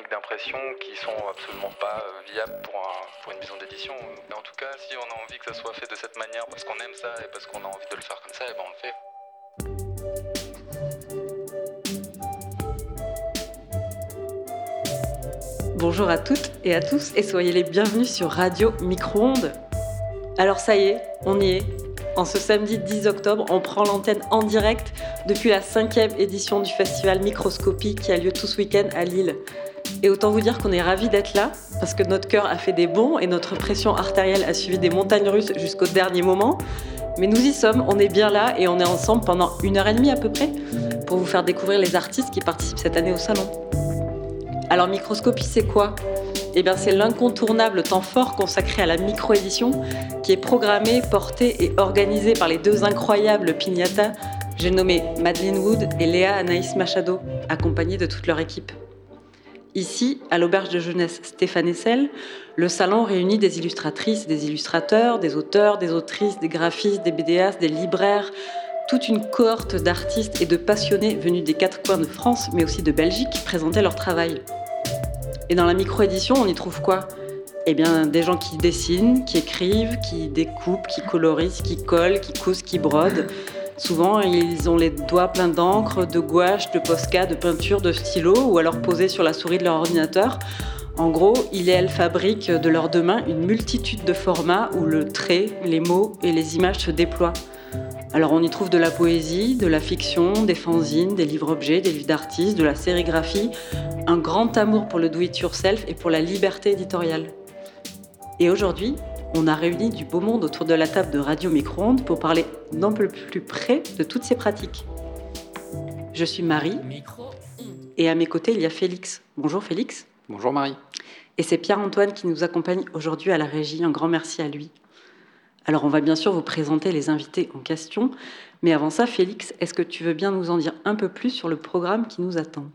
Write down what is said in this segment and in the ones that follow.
techniques d'impression qui sont absolument pas viables pour, pour une maison d'édition. Mais en tout cas, si on a envie que ça soit fait de cette manière parce qu'on aime ça et parce qu'on a envie de le faire comme ça, et ben on le fait. Bonjour à toutes et à tous et soyez les bienvenus sur Radio Micro-ondes. Alors ça y est, on y est. En ce samedi 10 octobre, on prend l'antenne en direct depuis la cinquième édition du festival Microscopie qui a lieu tout ce week-end à Lille. Et autant vous dire qu'on est ravis d'être là parce que notre cœur a fait des bons et notre pression artérielle a suivi des montagnes russes jusqu'au dernier moment. Mais nous y sommes, on est bien là et on est ensemble pendant une heure et demie à peu près pour vous faire découvrir les artistes qui participent cette année au salon. Alors microscopie, c'est quoi? Eh bien, c'est l'incontournable temps fort consacré à la micro-édition qui est programmé, porté et organisé par les deux incroyables pignata, j'ai nommé Madeleine Wood et Léa Anaïs Machado, accompagnées de toute leur équipe. Ici, à l'auberge de jeunesse Stéphane Essel, le salon réunit des illustratrices, des illustrateurs, des auteurs, des autrices, des graphistes, des BDAs, des libraires, toute une cohorte d'artistes et de passionnés venus des quatre coins de France, mais aussi de Belgique, qui présentaient leur travail. Et dans la micro-édition, on y trouve quoi? Eh bien, des gens qui dessinent, qui écrivent, qui découpent, qui colorisent, qui collent, qui cousent, qui brodent. Souvent, ils ont les doigts pleins d'encre, de gouache, de posca, de peinture, de stylo, ou alors posés sur la souris de leur ordinateur. En gros, ils et elles fabriquent de leurs deux mains une multitude de formats où le trait, les mots et les images se déploient. Alors on y trouve de la poésie, de la fiction, des fanzines, des livres-objets, des livres d'artistes, de la sérigraphie, un grand amour pour le do-it-yourself et pour la liberté éditoriale. Et aujourd'hui, on a réuni du beau monde autour de la table de Radio Micro-ondes pour parler d'un peu plus près de toutes ces pratiques. Je suis Marie et à mes côtés il y a Félix. Bonjour Félix. Bonjour Marie. Et c'est Pierre-Antoine qui nous accompagne aujourd'hui à la régie. Un grand merci à lui. Alors on va bien sûr vous présenter les invités en question, mais avant ça, Félix, est-ce que tu veux bien nous en dire un peu plus sur le programme qui nous attend?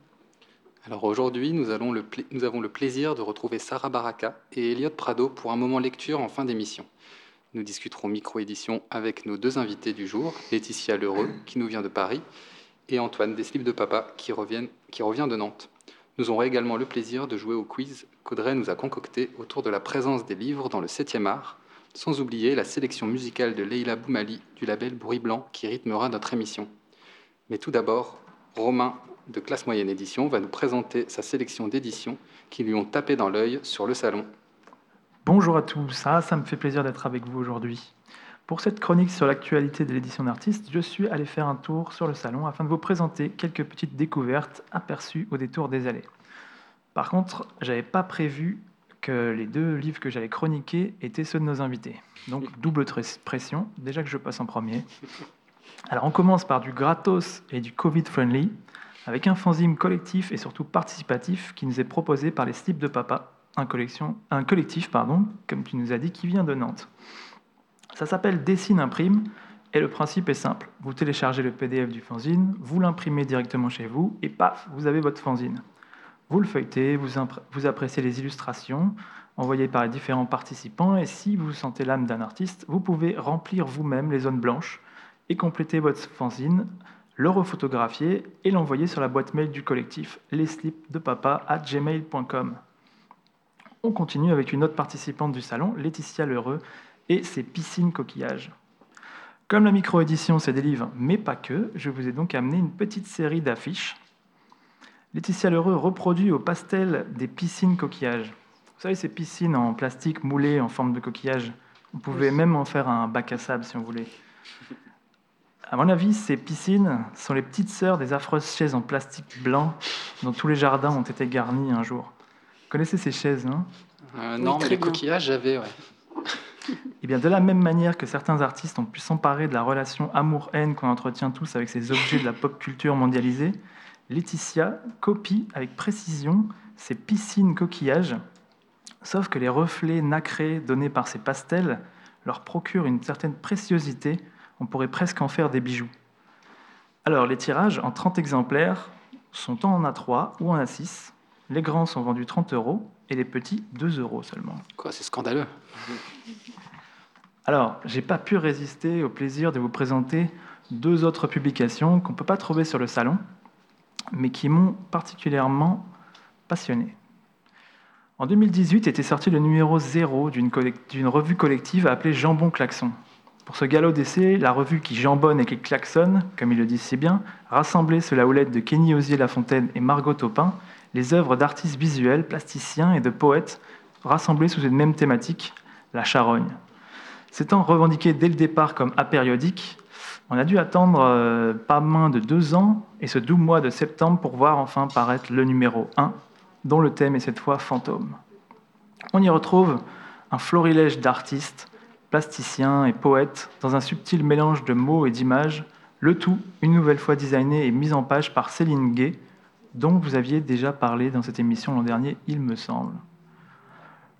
Alors aujourd'hui, nous, avons le plaisir de retrouver Sarah Baraka et Elliot Prado pour un moment lecture en fin d'émission. Nous discuterons micro-édition avec nos deux invités du jour, Laetitia Lheureux, qui nous vient de Paris, et Antoine Deslips de Papa, qui, qui revient de Nantes. Nous aurons également le plaisir de jouer au quiz qu'Audrey nous a concocté autour de la présence des livres dans le 7e art, sans oublier la sélection musicale de Leila Boumali du label Bruit Blanc qui rythmera notre émission. Mais tout d'abord, Romain de Classe Moyenne Édition va nous présenter sa sélection d'éditions qui lui ont tapé dans l'œil sur le salon. Bonjour à tous, ça, ça me fait plaisir d'être avec vous aujourd'hui. Pour cette chronique sur l'actualité de l'édition d'artistes, je suis allé faire un tour sur le salon afin de vous présenter quelques petites découvertes aperçues au détour des allées. Par contre, j'avais pas prévu les deux livres que j'allais chroniquer étaient ceux de nos invités. Donc double pression, déjà que je passe en premier. Alors on commence par du gratos et du Covid-friendly, avec un fanzine collectif et surtout participatif qui nous est proposé par les Slips de Papa, un, collectif, pardon, comme tu nous as dit, qui vient de Nantes. Ça s'appelle Dessine Imprime et le principe est simple. Vous téléchargez le PDF du fanzine, vous l'imprimez directement chez vous et paf, vous avez votre fanzine. Vous le feuilletez, vous, appréciez les illustrations envoyées par les différents participants, et si vous sentez l'âme d'un artiste, vous pouvez remplir vous-même les zones blanches et compléter votre fanzine, le refotographier et l'envoyer sur la boîte mail du collectif gmail.com. On continue avec une autre participante du salon, Laetitia Lheureux, et ses piscines coquillages. Comme la micro-édition, c'est des livres, mais pas que, je vous ai donc amené une petite série d'affiches Laetitia Lheureux reproduit au pastel des piscines coquillages. Vous savez, ces piscines en plastique moulées en forme de coquillage. Vous pouvez même en faire un bac à sable si vous voulez. À mon avis, ces piscines sont les petites sœurs des affreuses chaises en plastique blanc dont tous les jardins ont été garnis un jour. Vous connaissez ces chaises, non euh, Non, mais les coquillages, j'avais, ouais. Eh bien, de la même manière que certains artistes ont pu s'emparer de la relation amour-haine qu'on entretient tous avec ces objets de la pop culture mondialisée, Laetitia copie avec précision ces piscines coquillages, sauf que les reflets nacrés donnés par ces pastels leur procurent une certaine préciosité, on pourrait presque en faire des bijoux. Alors les tirages en 30 exemplaires sont en A3 ou en A6. Les grands sont vendus 30 euros et les petits 2 euros seulement. Quoi, c'est scandaleux. Alors, j'ai pas pu résister au plaisir de vous présenter deux autres publications qu'on ne peut pas trouver sur le salon, mais qui m'ont particulièrement passionné. En 2018 était sorti le numéro 0 d'une revue collective appelée Jambon Klaxon. Pour ce galop d'essai, la revue qui jambonne et qui klaxonne, comme il le dit si bien, rassemblait sous la houlette de Kenny Osier-Lafontaine et Margot Taupin les œuvres d'artistes visuels, plasticiens et de poètes rassemblés sous une même thématique, la charogne. S'étant revendiqué dès le départ comme apériodique, on a dû attendre euh, pas moins de deux ans et ce doux mois de septembre pour voir enfin paraître le numéro 1, dont le thème est cette fois fantôme. On y retrouve un florilège d'artistes, plasticiens et poètes dans un subtil mélange de mots et d'images, le tout une nouvelle fois designé et mis en page par Céline Gay, dont vous aviez déjà parlé dans cette émission l'an dernier, il me semble.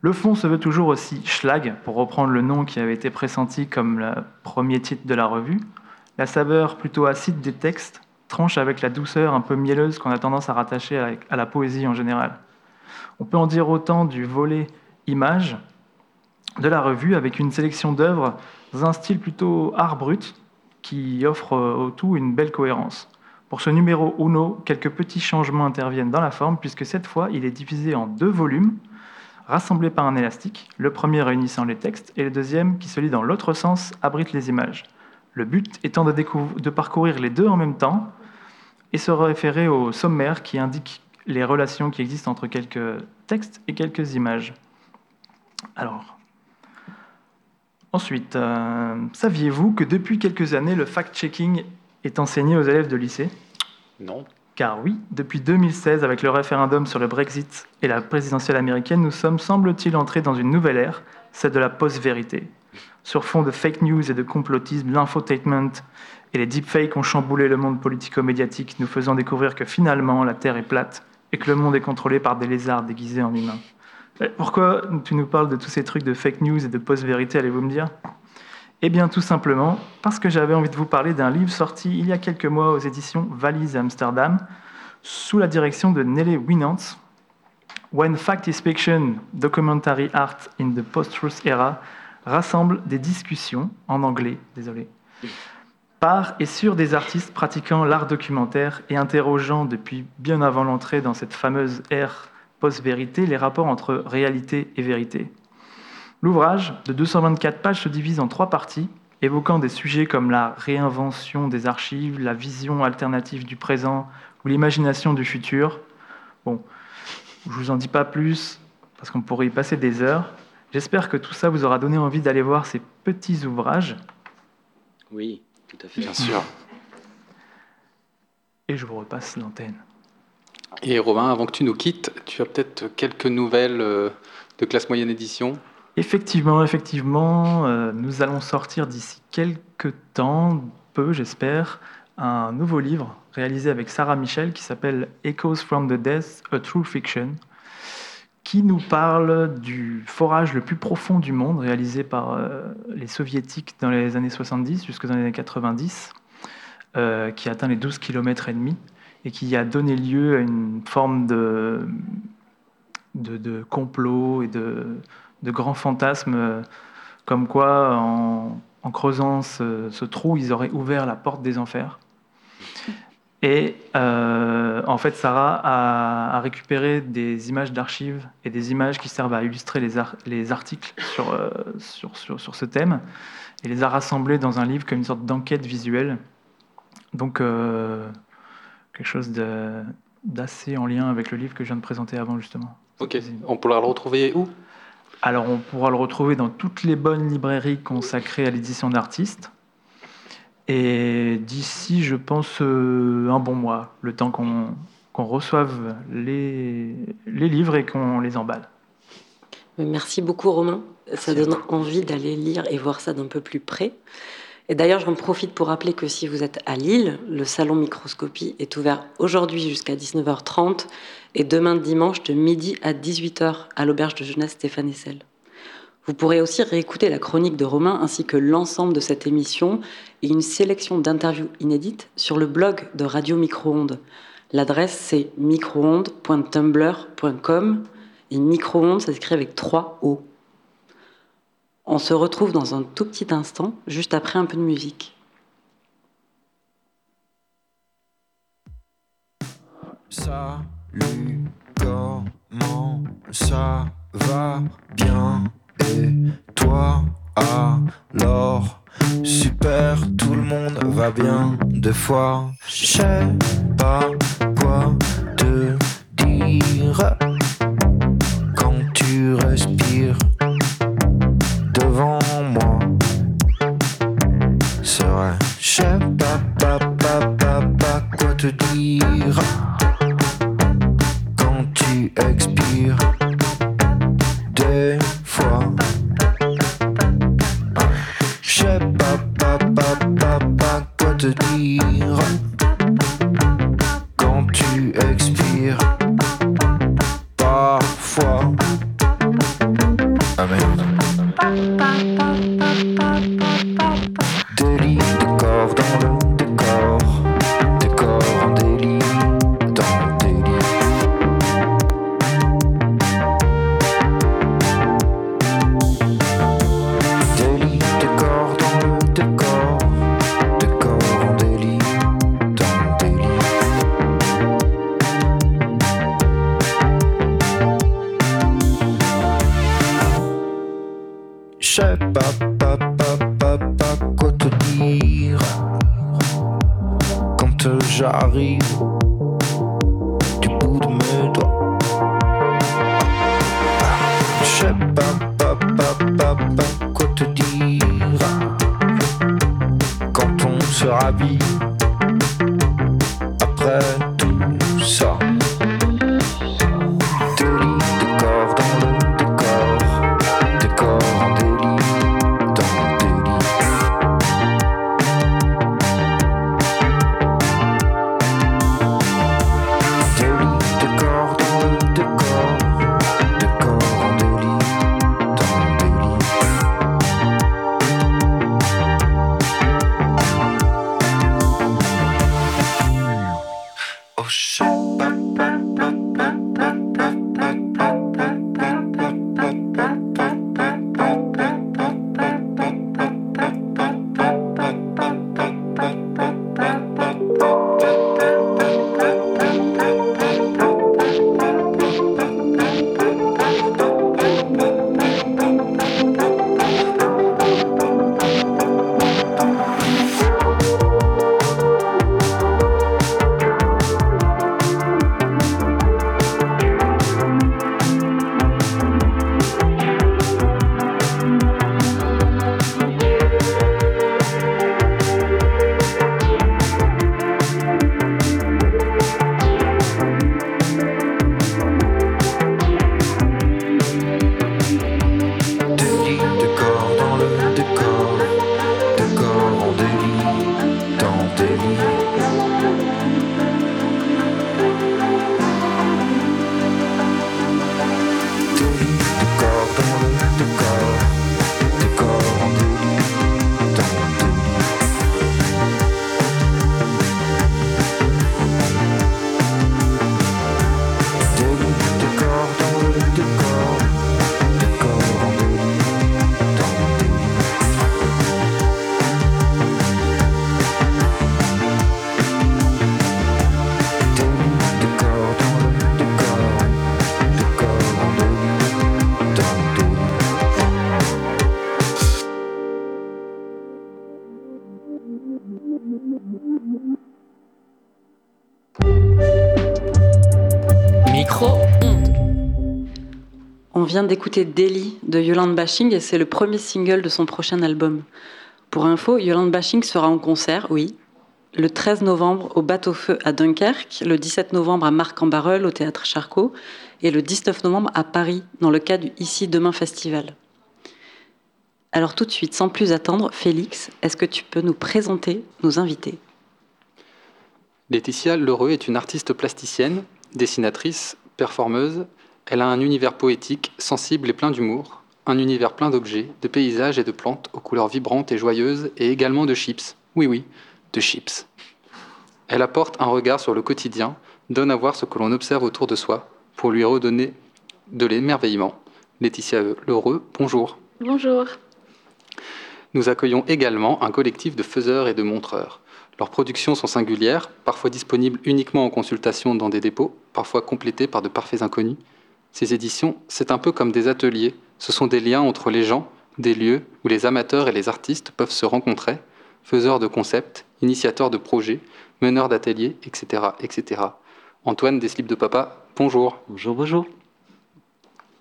Le fond se veut toujours aussi schlag, pour reprendre le nom qui avait été pressenti comme le premier titre de la revue. La saveur plutôt acide des textes tranche avec la douceur un peu mielleuse qu'on a tendance à rattacher à la poésie en général. On peut en dire autant du volet image de la revue avec une sélection d'œuvres dans un style plutôt art brut qui offre au tout une belle cohérence. Pour ce numéro Uno, quelques petits changements interviennent dans la forme puisque cette fois il est divisé en deux volumes rassemblés par un élastique, le premier réunissant les textes et le deuxième, qui se lit dans l'autre sens, abrite les images. Le but étant de, de, parcourir les deux en même temps et se référer au sommaire qui indique les relations qui existent entre quelques textes et quelques images. Alors, ensuite, euh, saviez-vous que depuis quelques années, le fact-checking est enseigné aux élèves de lycée? Non. Car oui, depuis 2016, avec le référendum sur le Brexit et la présidentielle américaine, nous sommes, semble-t-il, entrés dans une nouvelle ère, celle de la post-vérité. Sur fond de fake news et de complotisme, l'infotainment et les deepfakes ont chamboulé le monde politico-médiatique, nous faisant découvrir que finalement la Terre est plate et que le monde est contrôlé par des lézards déguisés en humains. Pourquoi tu nous parles de tous ces trucs de fake news et de post-vérité, allez-vous me dire? Eh bien, tout simplement parce que j'avais envie de vous parler d'un livre sorti il y a quelques mois aux éditions Valise Amsterdam, sous la direction de Nelly Winant. When Fact is Fiction, Documentary Art in the Post-Truth Era, rassemble des discussions, en anglais, désolé, par et sur des artistes pratiquant l'art documentaire et interrogeant depuis bien avant l'entrée dans cette fameuse ère post-vérité les rapports entre réalité et vérité. L'ouvrage de 224 pages se divise en trois parties, évoquant des sujets comme la réinvention des archives, la vision alternative du présent ou l'imagination du futur. Bon, je vous en dis pas plus parce qu'on pourrait y passer des heures. J'espère que tout ça vous aura donné envie d'aller voir ces petits ouvrages. Oui, tout à fait. Bien sûr. Et je vous repasse l'antenne. Et Romain, avant que tu nous quittes, tu as peut-être quelques nouvelles euh, de classe moyenne édition? Effectivement, effectivement, euh, nous allons sortir d'ici quelques temps, peu j'espère, un nouveau livre réalisé avec Sarah Michel qui s'appelle Echoes from the Death, A True Fiction, qui nous parle du forage le plus profond du monde réalisé par euh, les soviétiques dans les années 70 jusqu'aux années 90, euh, qui atteint les 12 km et demi et qui a donné lieu à une forme de, de, complot et de, de grands fantasmes, euh, comme quoi, en, creusant ce, trou, ils auraient ouvert la porte des enfers. Et euh, en fait, Sarah a, récupéré des images d'archives et des images qui servent à illustrer les, les articles sur, euh, sur, sur, sur, ce thème et les a rassemblées dans un livre comme une sorte d'enquête visuelle. Donc, quelque chose d'assez en lien avec le livre que je viens de présenter avant, justement. Ok, on pourra le retrouver où? Alors on pourra le retrouver dans toutes les bonnes librairies consacrées à l'édition d'artistes. Et d'ici, je pense, euh, un bon mois, le temps qu'on reçoive les, les livres et qu'on les emballe. Merci beaucoup Romain. Ça donne envie d'aller lire et voir ça d'un peu plus près. Et d'ailleurs, j'en profite pour rappeler que si vous êtes à Lille, le salon microscopie est ouvert aujourd'hui jusqu'à 19h30 et demain dimanche de midi à 18h à l'auberge de jeunesse Stéphane Essel. Vous pourrez aussi réécouter la chronique de Romain ainsi que l'ensemble de cette émission et une sélection d'interviews inédites sur le blog de Radio Micro-ondes. L'adresse c'est microondes.tumblr.com et micro-ondes ça s'écrit avec 3 O. On se retrouve dans un tout petit instant, juste après un peu de musique. Salut, comment ça va bien. Et toi, alors? Super, tout le monde va bien. Deux fois, je sais pas quoi te dire quand tu respires sais pas, pas, pas, pas, pas quoi te dire? Quand tu expires d'écouter Daily de Yolande Bashing et c'est le premier single de son prochain album. Pour info, Yolande Bashing sera en concert, oui, le 13 novembre au Bateau-Feu à Dunkerque, le 17 novembre à Marc-en-Barœul au Théâtre Charcot et le 19 novembre à Paris dans le cadre du Ici Demain Festival. Alors tout de suite, sans plus attendre, Félix, est-ce que tu peux nous présenter nos invités? Laetitia Lheureux est une artiste plasticienne, dessinatrice, performeuse. Elle a un univers poétique, sensible et plein d'humour, un univers plein d'objets, de paysages et de plantes aux couleurs vibrantes et joyeuses, et également de chips. Oui, oui, de chips. Elle apporte un regard sur le quotidien, donne à voir ce que l'on observe autour de soi, pour lui redonner de l'émerveillement. Laetitia Lheureux, bonjour. Bonjour. Nous accueillons également un collectif de faiseurs et de montreurs. Leurs productions sont singulières, parfois disponibles uniquement en consultation dans des dépôts, parfois complétées par de parfaits inconnus. Ces éditions, c'est un peu comme des ateliers. Ce sont des liens entre les gens, des lieux où les amateurs et les artistes peuvent se rencontrer, faiseurs de concepts, initiateurs de projets, meneurs d'ateliers, etc., etc. Antoine des slips de papa, bonjour. Bonjour, bonjour.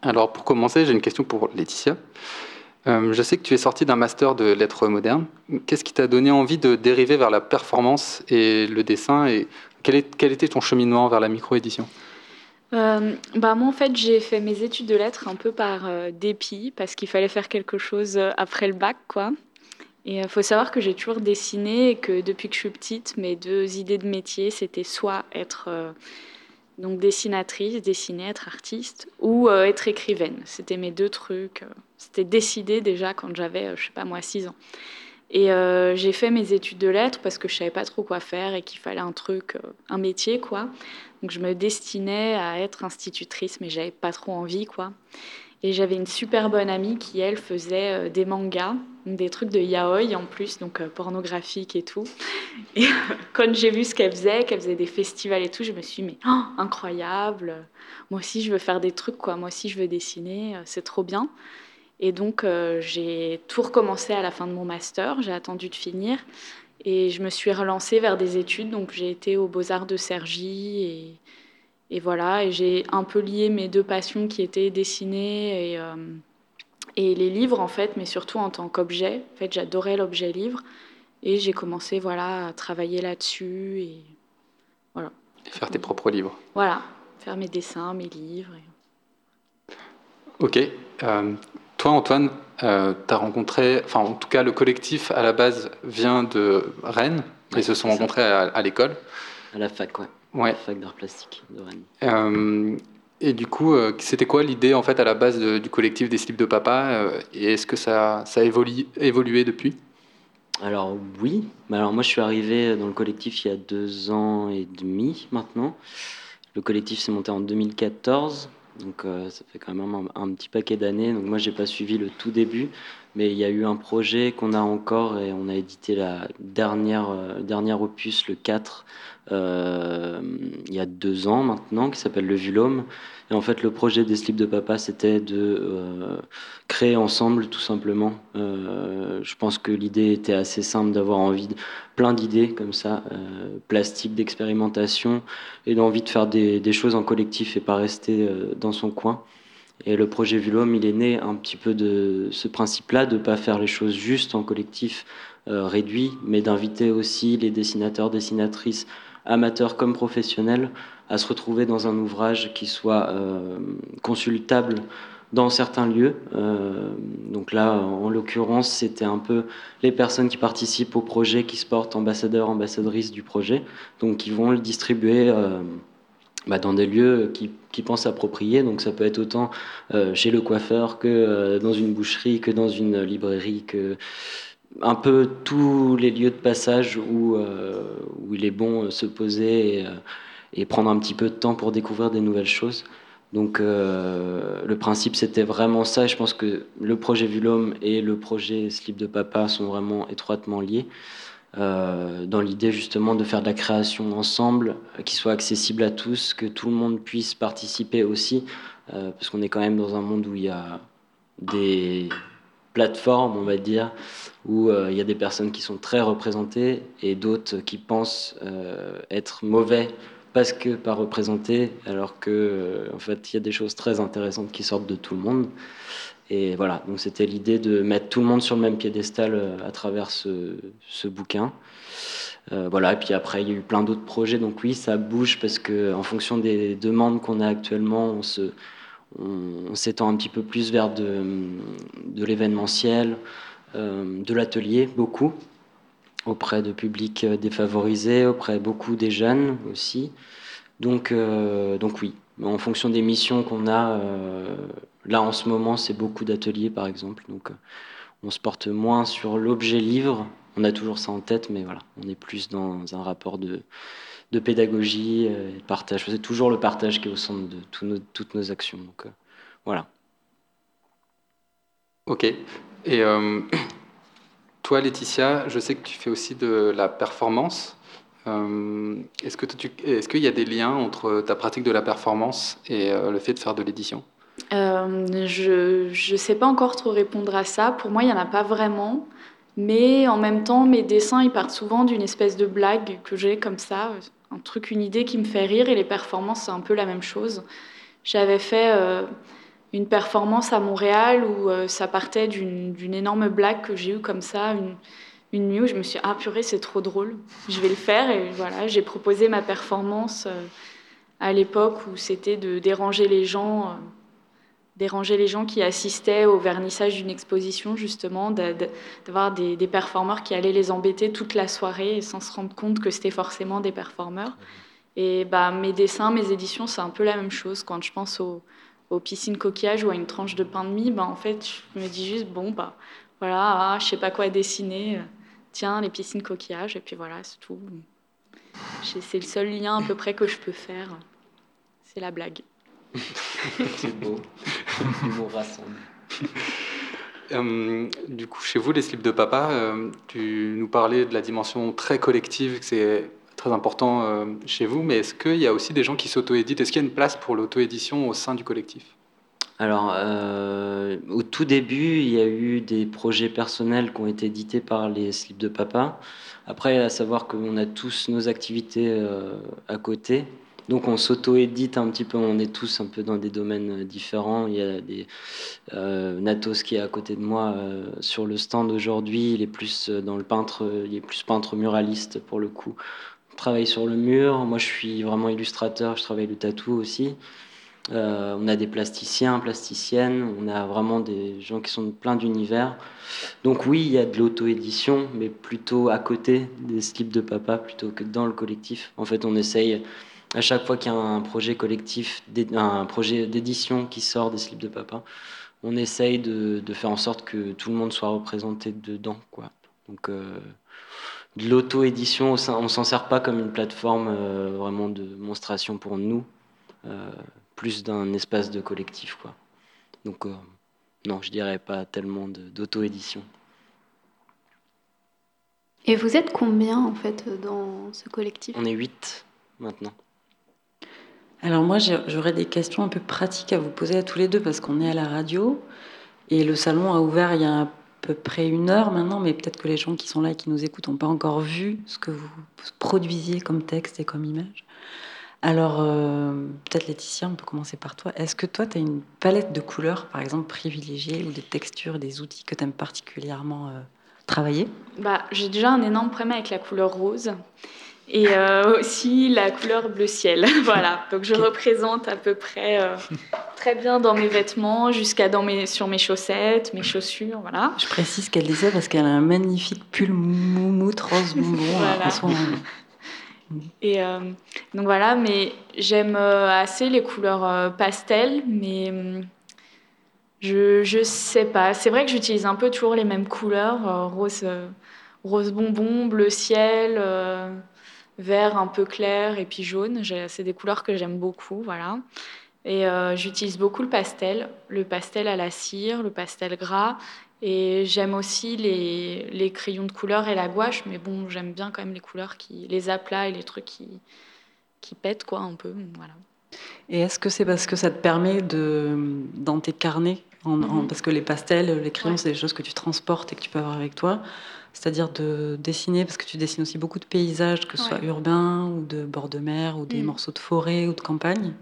Alors pour commencer, j'ai une question pour Laetitia. Euh, je sais que tu es sorti d'un master de lettres modernes. Qu'est-ce qui t'a donné envie de dériver vers la performance et le dessin et quel, est, quel était ton cheminement vers la micro-édition? Euh, bah moi en fait j'ai fait mes études de lettres un peu par euh, dépit parce qu'il fallait faire quelque chose euh, après le bac quoi. Et il faut savoir que j'ai toujours dessiné et que depuis que je suis petite mes deux idées de métier c'était soit être euh, donc dessinatrice, dessiner, être artiste ou euh, être écrivaine. C'était mes deux trucs. euh, C'était décidé déjà quand j'avais euh, je sais pas moi 6 ans. Et euh, j'ai fait mes études de lettres parce que je savais pas trop quoi faire et qu'il fallait un truc, euh, un métier quoi. Donc je me destinais à être institutrice, mais j'avais pas trop envie, quoi. Et j'avais une super bonne amie qui, elle, faisait euh, des mangas, des trucs de yaoi en plus, donc euh, pornographique et tout. Et quand j'ai vu ce qu'elle faisait, qu'elle faisait des festivals et tout, je me suis dit, mais oh, incroyable, moi aussi je veux faire des trucs, quoi. Moi aussi je veux dessiner, euh, c'est trop bien. Et donc j'ai tout recommencé à la fin de mon master, j'ai attendu de finir. Et je me suis relancée vers des études, donc j'ai été aux Beaux-Arts de Cergy et, et voilà, et j'ai un peu lié mes deux passions qui étaient dessiner et, euh, et les livres en fait, mais surtout en tant qu'objet. En fait, j'adorais l'objet livre et j'ai commencé voilà à travailler là-dessus et Et faire tes propres livres. voilà, faire mes dessins, mes livres. et- Ok. Euh, toi, Antoine, tu as rencontré, enfin, en tout cas, le collectif à la base vient de Rennes. Ouais, Ils se sont rencontrés à, à l'école. À la fac, ouais. Ouais. La fac d'art plastique de Rennes. Euh, et du coup, euh, c'était quoi l'idée en fait à la base de- du collectif des slips de papa euh, Et est-ce que ça, ça a évolu- évolué depuis? Alors oui, alors moi je suis arrivé dans le collectif il y a deux ans et demi maintenant. Le collectif s'est monté en 2014, donc euh, ça fait quand même un, un petit paquet d'années. Donc moi j'ai pas suivi le tout début, mais il y a eu un projet qu'on a encore et on a édité la dernière euh, dernière opus, le 4, euh, il y a deux ans maintenant, qui s'appelle Le Vulome. Et en fait le projet des slips de papa c'était de euh, créer ensemble tout simplement. Euh, je pense que l'idée était assez simple d'avoir envie de plein d'idées comme ça, plastiques, d'expérimentation et d'envie de faire des, choses en collectif et pas rester dans son coin. Et le projet Vulome, il est né un petit peu de ce principe-là, de pas faire les choses juste en collectif euh, réduit, mais d'inviter aussi les dessinateurs, dessinatrices, amateurs comme professionnels, à se retrouver dans un ouvrage qui soit euh, consultable dans certains lieux. Euh, donc là, en l'occurrence, c'était un peu les personnes qui participent au projet qui se portent ambassadeurs, ambassadrices du projet, donc qui vont le distribuer bah, dans des lieux qui, pensent appropriés. Donc ça peut être autant euh, chez le coiffeur que euh, dans une boucherie, que dans une librairie, que un peu tous les lieux de passage où, euh, il est bon se poser et, et prendre un petit peu de temps pour découvrir des nouvelles choses. Donc le principe c'était vraiment ça. Je pense que le projet Vulome et le projet Slip de Papa sont vraiment étroitement liés. Euh, dans l'idée justement de faire de la création ensemble, euh, qui soit accessible à tous, que tout le monde puisse participer aussi, euh, parce qu'on est quand même dans un monde où il y a des plateformes, on va dire, où il y a des personnes qui sont très représentées et d'autres qui pensent être mauvais parce que pas représentés, alors que en fait il y a des choses très intéressantes qui sortent de tout le monde. Et voilà, donc c'était l'idée de mettre tout le monde sur le même piédestal euh, à travers ce, ce bouquin. Euh, voilà, et puis après il y a eu plein d'autres projets, donc oui, ça bouge parce que en fonction des demandes qu'on a actuellement, on se on, s'étend un petit peu plus vers de, de l'événementiel, euh, de l'atelier, beaucoup, auprès de publics défavorisés, auprès beaucoup des jeunes aussi. Donc, donc oui, en fonction des missions qu'on a, là en ce moment c'est beaucoup d'ateliers par exemple, donc euh, on se porte moins sur l'objet livre, on a toujours ça en tête, mais voilà, on est plus dans un rapport de, pédagogie, euh, et de partage. C'est toujours le partage qui est au centre de toutes nos actions. Donc euh, voilà. Ok. Et toi, Laetitia, je sais que tu fais aussi de la performance. Est-ce que y a des liens entre ta pratique de la performance et le fait de faire de l'édition? Je ne sais pas encore trop répondre à ça. Pour moi, il n'y en a pas vraiment. Mais en même temps, mes dessins, ils partent souvent d'une espèce de blague que j'ai comme ça, un truc, une idée qui me fait rire. Et les performances, c'est un peu la même chose. J'avais fait euh, une performance à Montréal où euh, ça partait d'une énorme blague que j'ai eue comme ça, une, nuit où je me suis dit, ah purée, c'est trop drôle, je vais le faire. Et voilà, j'ai proposé ma performance euh, à l'époque où c'était de déranger les gens. Déranger les gens qui assistaient au vernissage d'une exposition, justement, d'a- d'a- d'avoir des, performeurs qui allaient les embêter toute la soirée sans se rendre compte que c'était forcément des performeurs. Et bah, mes dessins, mes éditions, c'est un peu la même chose. Quand je pense aux, piscines coquillages ou à une tranche de pain de mie, bah, en fait, je me dis juste, bon, bah, voilà, ah, je sais pas quoi dessiner. Tiens, les piscines coquillages, et puis voilà, c'est tout. C'est le seul lien à peu près que je peux faire. C'est la blague. C'est beau. L'humour rassemble. Euh, du coup, chez vous, les slips de papa, euh, tu nous parlais de la dimension très collective, que c'est très important euh, chez vous, mais est-ce qu'il y a aussi des gens qui s'auto-éditent? Est-ce qu'il y a une place pour l'auto-édition au sein du collectif? Alors, euh, au tout début, il y a eu des projets personnels qui ont été édités par les slips de papa. Après, à savoir qu'on a tous nos activités à côté. Donc, on s'auto-édite un petit peu. On est tous un peu dans des domaines euh, différents. Il y a des euh, Natos qui est à côté de moi euh, sur le stand aujourd'hui. Il est plus dans le peintre. Il est plus peintre muraliste pour le coup. On travaille sur le mur. Moi, je suis vraiment illustrateur. Je travaille le tatou aussi. On a des plasticiens, plasticiennes, on a vraiment des gens qui sont de plein d'univers. Donc oui, il y a de l'auto-édition, mais plutôt à côté des slips de papa plutôt que dans le collectif. En fait, on essaye à chaque fois qu'il y a un projet collectif, un projet d'édition qui sort des slips de papa, on essaye de, de faire en sorte que tout le monde soit représenté dedans. Quoi. Donc euh, de l'auto-édition, on s'en sert pas comme une plateforme euh, vraiment de monstration pour nous. Euh, plus d'un espace de collectif. Quoi. Donc, non, je dirais pas tellement d'auto-édition. Et vous êtes combien en fait dans ce collectif? On est 8 maintenant. Alors moi, j'aurais des questions un peu pratiques à vous poser à tous les deux parce qu'on est à la radio et le salon a ouvert il y a à peu près une heure maintenant, mais peut-être que les gens qui sont là et qui nous écoutent n'ont pas encore vu ce que vous produisiez comme texte et comme image. Alors, euh, peut-être Laetitia, on peut commencer par toi. Est-ce que toi, tu as une palette de couleurs, par exemple, privilégiée ou des textures, des outils que tu aimes particulièrement euh, travailler? Bah, j'ai déjà un énorme problème avec la couleur rose et euh, aussi la couleur bleu ciel. voilà, donc je représente à peu près euh, très bien dans mes vêtements, jusqu'à dans mes, sur mes chaussettes, mes chaussures, voilà. Je précise qu'elle disait parce qu'elle a un magnifique pull moumoute rose bonbon Voilà. à son- Et euh, donc voilà, mais j'aime assez les couleurs pastel, mais hum, je, je sais pas. C'est vrai que j'utilise un peu toujours les mêmes couleurs, rose, rose bonbon, bleu ciel, vert un peu clair et puis jaune. C'est des couleurs que j'aime beaucoup, voilà. Et euh, j'utilise beaucoup le pastel, le pastel à la cire, le pastel gras. Et j'aime aussi les, les crayons de couleur et la gouache, mais bon, j'aime bien quand même les couleurs, qui, les aplats et les trucs qui, qui pètent, quoi, un peu. Voilà. Et est-ce que c'est parce que ça te permet de, dans tes carnets, en- en- Mhm. parce que les pastels, les crayons, Ouais. c'est des choses que tu transportes et que tu peux avoir avec toi, c'est-à-dire de dessiner, parce que tu dessines aussi beaucoup de paysages, que ce soit urbains ou de bord de mer ou des Mhm. morceaux de forêt ou de campagne.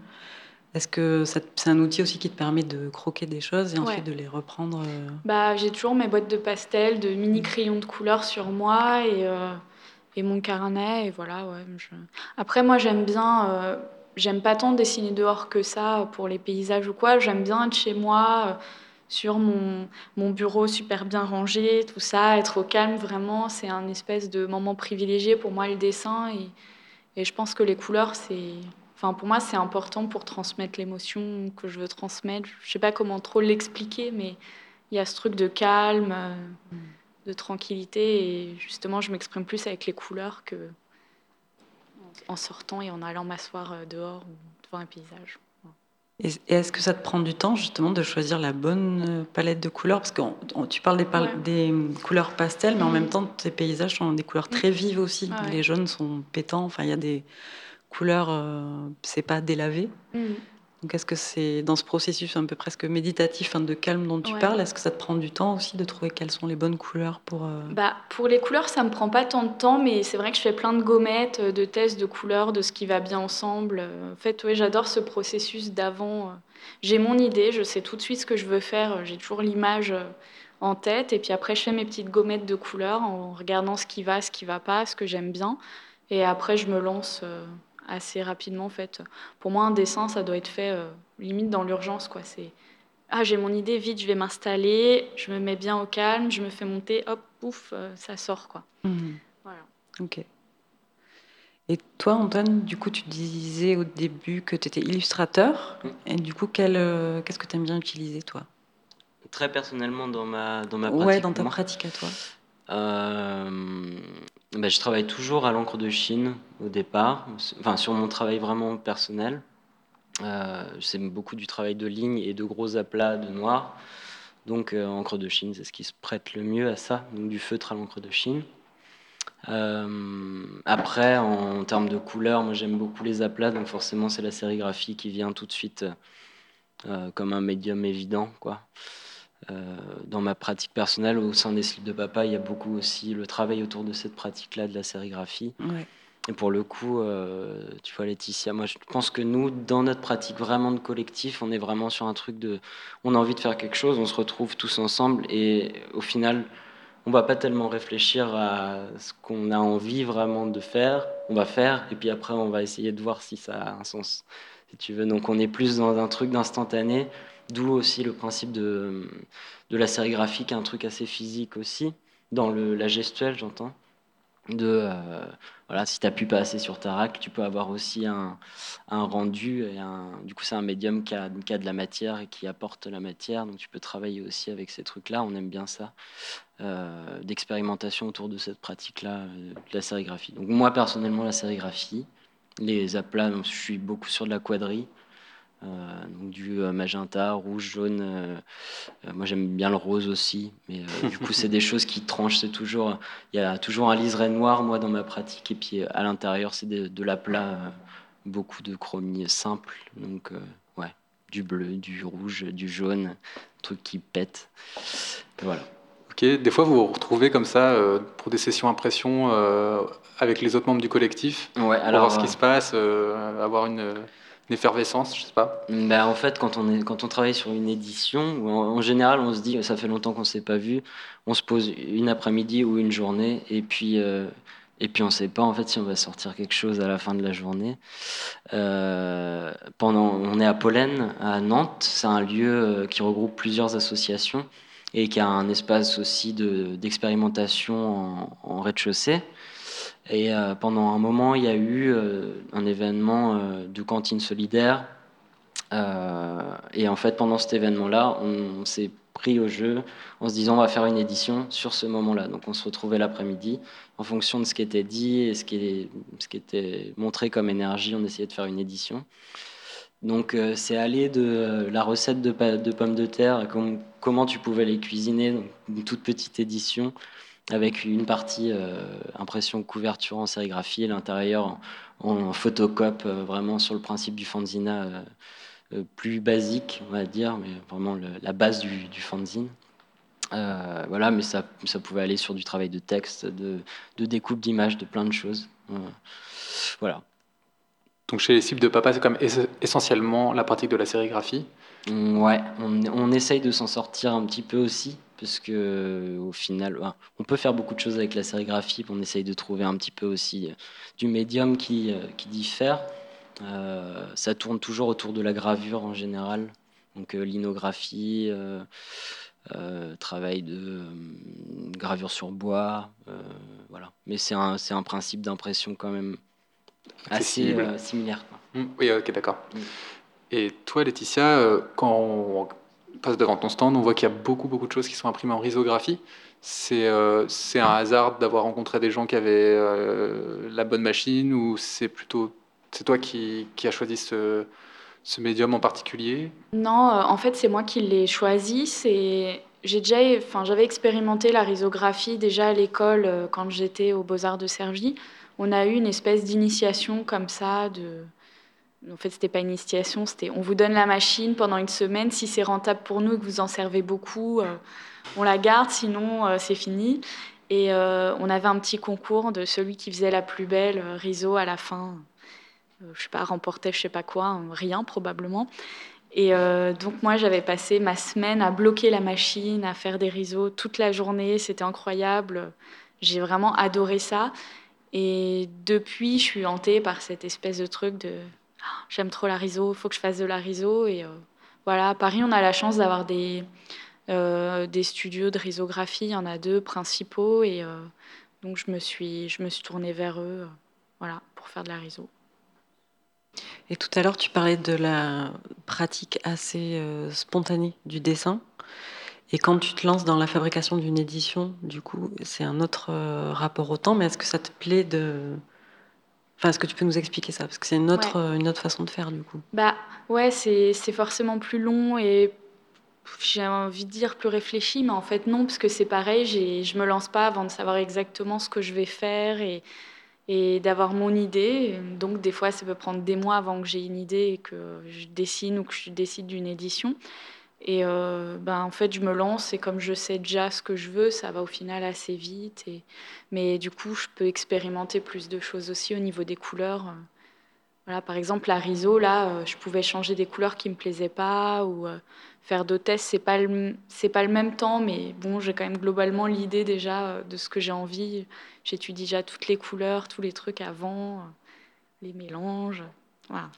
Est-ce que c'est un outil aussi qui te permet de croquer des choses et Ouais. ensuite de les reprendre euh, Bah, j'ai toujours mes boîtes de pastel, de mini crayons de couleur sur moi et, euh, et mon carnet. Et voilà, ouais. je- Après, moi, j'aime bien. euh, j'aime pas tant dessiner dehors que ça pour les paysages ou quoi. J'aime bien être chez moi, euh, sur mon, mon bureau super bien rangé, tout ça, être au calme, vraiment. C'est un espèce de moment privilégié pour moi, le dessin. Et, et je pense que les couleurs, c'est. Enfin, pour moi, c'est important pour transmettre l'émotion que je veux transmettre. Je sais pas comment trop l'expliquer, mais il y a ce truc de calme, euh, de tranquillité, et justement, je m'exprime plus avec les couleurs que en sortant et en allant m'asseoir euh, dehors ou devant un paysage. Et, et est-ce que ça te prend du temps justement de choisir la bonne euh, palette de couleurs? Parce que on- on- tu parles des, pal- Ouais. des hum, couleurs pastel, mais en Mhm. même temps, tes paysages sont des couleurs très vives aussi. Ouais. Les jaunes sont pétants, enfin, il y a des couleurs, euh, c'est pas délavé. Mm. Donc, est-ce que c'est dans ce processus un peu presque méditatif, hein, de calme dont tu Ouais. parles, est-ce que ça te prend du temps aussi de trouver quelles sont les bonnes couleurs pour. euh, Bah, pour les couleurs, ça me prend pas tant de temps, mais c'est vrai que je fais plein de gommettes, euh, de tests de couleurs, de ce qui va bien ensemble. Euh, En fait, ouais, j'adore ce processus d'avant. J'ai mon idée, je sais tout de suite ce que je veux faire, j'ai toujours l'image en tête, et puis après, je fais mes petites gommettes de couleurs en regardant ce qui va, ce qui va pas, ce que j'aime bien, et après, je me lance euh, assez rapidement. En fait, pour moi, un dessin, ça doit être fait euh, limite dans l'urgence, quoi. C'est ah, j'ai mon idée, vite, je vais m'installer, je me mets bien au calme, je me fais monter, hop, pouf, euh, ça sort, quoi. mhm. Voilà. Ok. Et toi, Antoine, du coup, tu disais au début que tu étais illustrateur. Mm. Et du coup, quel, euh, qu'est-ce que tu aimes bien utiliser, toi? Très personnellement, dans ma, dans ma pratique. Ouais, dans ta moi, pratique à toi. euh, bah, je travaille toujours à l'encre de Chine au départ, enfin sur mon travail vraiment personnel. Euh, c'est beaucoup du travail de ligne et de gros aplats de noir. Donc euh, encre de Chine, c'est ce qui se prête le mieux à ça, donc du feutre à l'encre de Chine. Euh, après, en, termes de couleurs, moi j'aime beaucoup les aplats, donc forcément c'est la sérigraphie qui vient tout de suite euh, comme un médium évident, quoi. Euh, dans ma pratique personnelle, au sein des slips de papa, il y a beaucoup aussi le travail autour de cette pratique-là, de la sérigraphie. Ouais. Et pour le coup, euh, tu vois, Laetitia, moi je pense que nous, dans notre pratique vraiment de collectif, on est vraiment sur un truc de. On a envie de faire quelque chose, on se retrouve tous ensemble et au final, on va pas tellement réfléchir à ce qu'on a envie vraiment de faire, on va faire et puis après on va essayer de voir si ça a un sens, si tu veux. Donc on est plus dans un truc d'instantané, d'où aussi le principe de, de la sérigraphie qui est un truc assez physique aussi, dans le, la gestuelle j'entends. De, euh, voilà, si tu appuies pas assez sur ta rack, tu peux avoir aussi un, un rendu. Et un, du coup, c'est un médium qui a, qui a de la matière et qui apporte la matière. Donc, tu peux travailler aussi avec ces trucs-là. On aime bien ça. Euh, d'expérimentation autour de cette pratique-là, euh, de la sérigraphie. Donc, moi, personnellement, la sérigraphie. Les aplats, je suis beaucoup sur de la quadrille. Euh, donc du euh, magenta, rouge, jaune. euh, moi j'aime bien le rose aussi, mais du coup c'est des choses qui tranchent. C'est toujours, il y a toujours un liseré noir moi dans ma pratique et puis à l'intérieur c'est de, de l'aplat, euh, beaucoup de chromie simple. Donc ouais, du bleu, du rouge, du jaune, truc qui pète. Voilà. Ok, des fois vous vous retrouvez comme ça euh, pour des sessions impression euh, avec les autres membres du collectif, Ouais, pour alors voir ce qui se passe, euh, avoir une effervescence, je sais pas. Ben, en fait, quand on, quand on travaille sur une édition, en, général, on se dit, ça fait longtemps qu'on ne s'est pas vu, on se pose une après-midi ou une journée, et puis, euh, et puis on ne sait pas en fait si on va sortir quelque chose à la fin de la journée. Euh, pendant, on est à Pollen, à Nantes, c'est un lieu euh, qui regroupe plusieurs associations et qui a un espace aussi de- d'expérimentation en, en rez-de-chaussée. Et euh, pendant un moment, il y a eu euh, un événement euh, de cantine solidaire. Euh, et en fait, pendant cet événement-là, on, s'est pris au jeu en se disant on va faire une édition sur ce moment-là. Donc on se retrouvait l'après-midi. En fonction de ce qui était dit et ce qui, était montré comme énergie, on essayait de faire une édition. Donc c'est aller de la recette de, pommes de terre, à com- comment tu pouvais les cuisiner, une toute petite édition avec une partie euh, impression couverture en sérigraphie et l'intérieur en, en photocope, euh, vraiment sur le principe du fanzina euh, plus basique, on va dire, mais vraiment le- la base du, du fanzine. Euh, voilà, mais ça, ça pouvait aller sur du travail de texte, de, de découpe d'images, de plein de choses. Euh, voilà. Donc chez les cibles de papa, c'est quand même es- essentiellement la pratique de la sérigraphie? Mm, Ouais, on, on essaye de s'en sortir un petit peu aussi, parce que au final, on peut faire beaucoup de choses avec la sérigraphie, on essaye de trouver un petit peu aussi euh, du médium qui, euh, qui diffère. Euh, ça tourne toujours autour de la gravure en général, donc euh, linographie, euh, travail de gravure sur bois, voilà. Mais c'est un, c'est un principe d'impression quand même assez similaire. quoi. Hmm, Oui, ok, d'accord. Mm. Et toi, Laetitia, quand on devant ton stand, on voit qu'il y a beaucoup, beaucoup de choses qui sont imprimées en risographie. C'est euh, un hasard d'avoir rencontré des gens qui avaient euh, la bonne machine ou c'est plutôt c'est toi qui, qui as choisi ce, ce médium en particulier? Non, euh, en fait, c'est moi qui l'ai choisi. C'est j'ai déjà, enfin, j'avais expérimenté la risographie déjà à l'école quand j'étais aux Beaux Arts de Cergy. On a eu une espèce d'initiation comme ça. De, en fait, c'était pas une initiation, c'était on vous donne la machine pendant une semaine. Si c'est rentable pour nous et que vous en servez beaucoup, euh, on la garde. Sinon, euh, c'est fini. Et euh, on avait un petit concours de celui qui faisait la plus belle riso à la fin. Je sais pas, remportait je sais pas quoi, hein, rien probablement. Et donc moi, j'avais passé ma semaine à bloquer la machine, à faire des risos toute la journée. C'était incroyable. J'ai vraiment adoré ça. Et depuis, je suis hantée par cette espèce de truc de J'aime trop la riso, faut que je fasse de la riso. Et euh, voilà, à Paris, on a la chance d'avoir des, euh, des studios de risographie. Il y en a deux principaux. Et euh, donc, je me, suis, je me suis tournée vers eux voilà, pour faire de la riso. Et tout à l'heure, tu parlais de la pratique assez spontanée du dessin. Et quand tu te lances dans la fabrication d'une édition, du coup, c'est un autre rapport au temps. Mais est-ce que ça te plaît de... Enfin, est-ce que tu peux nous expliquer ça? Parce que c'est une autre, une autre façon de faire, du coup. Bah ouais, c'est c'est forcément plus long et j'ai envie de dire plus réfléchi, mais en fait non, parce que c'est pareil, j'ai- je me lance pas avant de savoir exactement ce que je vais faire et, et d'avoir mon idée. Donc des fois, ça peut prendre des mois avant que j'ai une idée et que je dessine ou que je décide d'une édition. Et euh, ben, en fait, je me lance et comme je sais déjà ce que je veux, ça va au final assez vite. Et... Mais du coup, je peux expérimenter plus de choses aussi au niveau des couleurs. Voilà, par exemple, la riso, là, euh, je pouvais changer des couleurs qui me plaisaient pas ou euh, faire d'autres tests. C'est pas le, pas le même temps, mais bon, j'ai quand même globalement l'idée déjà de ce que j'ai envie. J'étudie déjà toutes les couleurs, tous les trucs avant, les mélanges. Voilà.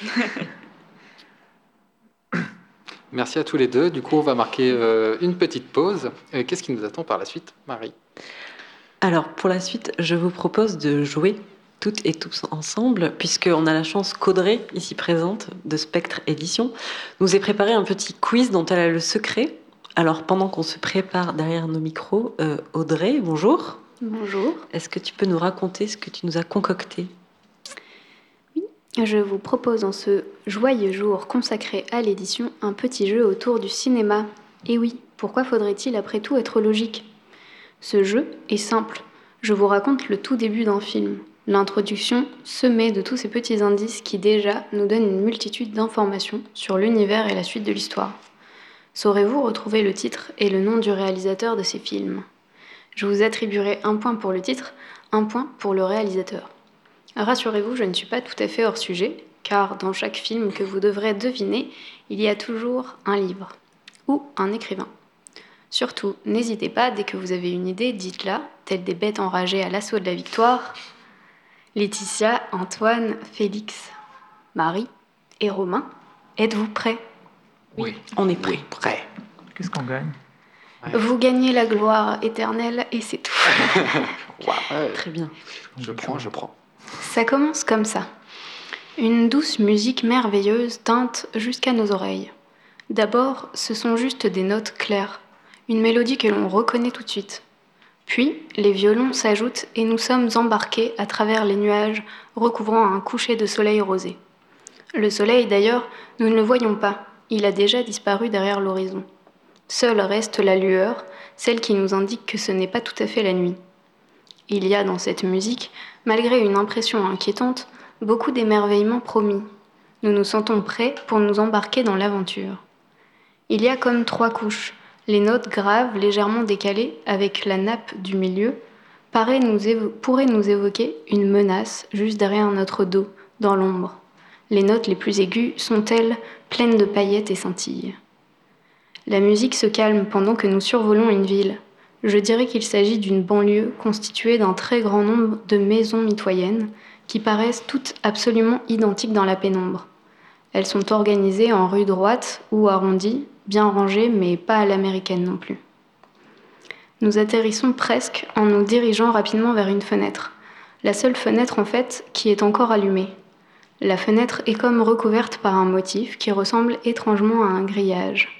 Merci à tous les deux. Du coup, on va marquer euh, une petite pause. Euh, Qu'est-ce qui nous attend par la suite, Marie? Alors, pour la suite, je vous propose de jouer toutes et tous ensemble, puisqu'on a la chance qu'Audrey, ici présente, de Spectre Édition, nous ait préparé un petit quiz dont elle a le secret. Alors, pendant qu'on se prépare derrière nos micros, euh, Audrey, bonjour. Bonjour. Est-ce que tu peux nous raconter ce que tu nous as concocté? Je vous propose en ce joyeux jour consacré à l'édition un petit jeu autour du cinéma. Et oui, pourquoi faudrait-il après tout être logique? Ce jeu est simple. Je vous raconte le tout début d'un film. L'introduction semée de tous ces petits indices qui déjà nous donnent une multitude d'informations sur l'univers et la suite de l'histoire. Saurez-vous retrouver le titre et le nom du réalisateur de ces films? Je vous attribuerai un point pour le titre, un point pour le réalisateur. Rassurez-vous, je ne suis pas tout à fait hors sujet, car dans chaque film que vous devrez deviner, il y a toujours un livre ou un écrivain. Surtout, n'hésitez pas, dès que vous avez une idée, dites-la, telles des bêtes enragées à l'assaut de la victoire. Laetitia, Antoine, Félix, Marie et Romain, êtes-vous prêts? Oui. On est prêt. prêt. Qu'est-ce qu'on gagne? Vous gagnez la gloire éternelle et c'est tout. Ouais. Très bien. Je prends, je prends. Ça commence comme ça. Une douce musique merveilleuse teinte jusqu'à nos oreilles. D'abord, ce sont juste des notes claires, une mélodie que l'on reconnaît tout de suite. Puis, les violons s'ajoutent et nous sommes embarqués à travers les nuages recouvrant un coucher de soleil rosé. Le soleil, d'ailleurs, nous ne le voyons pas, il a déjà disparu derrière l'horizon. Seule reste la lueur, celle qui nous indique que ce n'est pas tout à fait la nuit. Il y a dans cette musique, malgré une impression inquiétante, beaucoup d'émerveillement promis. Nous nous sentons prêts pour nous embarquer dans l'aventure. Il y a comme trois couches. Les notes graves, légèrement décalées, avec la nappe du milieu, pourraient nous évoquer une menace juste derrière notre dos, dans l'ombre. Les notes les plus aiguës sont-elles pleines de paillettes et scintilles. La musique se calme pendant que nous survolons une ville. Je dirais qu'il s'agit d'une banlieue constituée d'un très grand nombre de maisons mitoyennes qui paraissent toutes absolument identiques dans la pénombre. Elles sont organisées en rues droites ou arrondies, bien rangées mais pas à l'américaine non plus. Nous atterrissons presque en nous dirigeant rapidement vers une fenêtre. La seule fenêtre en fait qui est encore allumée. La fenêtre est comme recouverte par un motif qui ressemble étrangement à un grillage.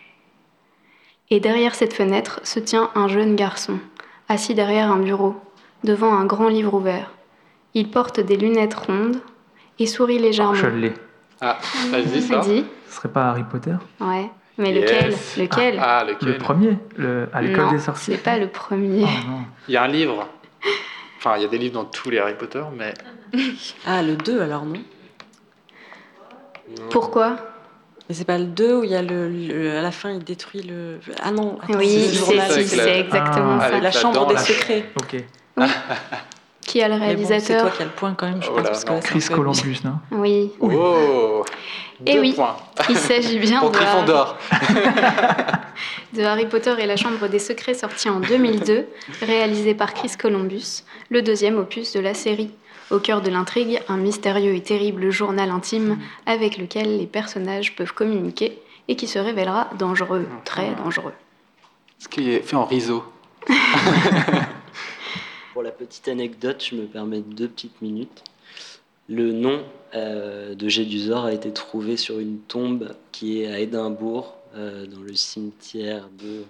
Et derrière cette fenêtre se tient un jeune garçon, assis derrière un bureau, devant un grand livre ouvert. Il porte des lunettes rondes et sourit légèrement. Je l'ai. Ah, vas-y, ça. Dis. Ce serait pas Harry Potter? Ouais. Mais Yes. lequel? Lequel Ah, Le lequel premier le, À l'école Non, des sorciers c'est pas le premier. Oh, non. Il y a un livre. Enfin, il y a des livres dans tous les Harry Potter, mais Ah, le 2 alors, non Non? Pourquoi? Mais c'est pas le 2 où il y a le, le- à la fin il détruit le. Ah non, attends, Oui, c'est si, la- c'est exactement Ah, ça. La la chambre des là. secrets. Ok. Qui a le Mais bon, c'est toi réalisateur qui as le point quand même, je Oh pense. là, parce que là, Chris. Columbus, non? Oui, Oui. Oh Eh Deux oui. points il s'agit bien pour de de Harry Potter et la Chambre des Secrets sorti en 2002, réalisé par Chris Columbus, le deuxième opus de la série. Au cœur de l'intrigue, un mystérieux et terrible journal intime avec lequel les personnages peuvent communiquer et qui se révélera dangereux, très dangereux. Ce qui est fait en riso. Pour la petite anecdote, je me permets deux petites minutes. Le nom euh, de Gédusor a été trouvé sur une tombe qui est à Édimbourg, euh, dans le cimetière de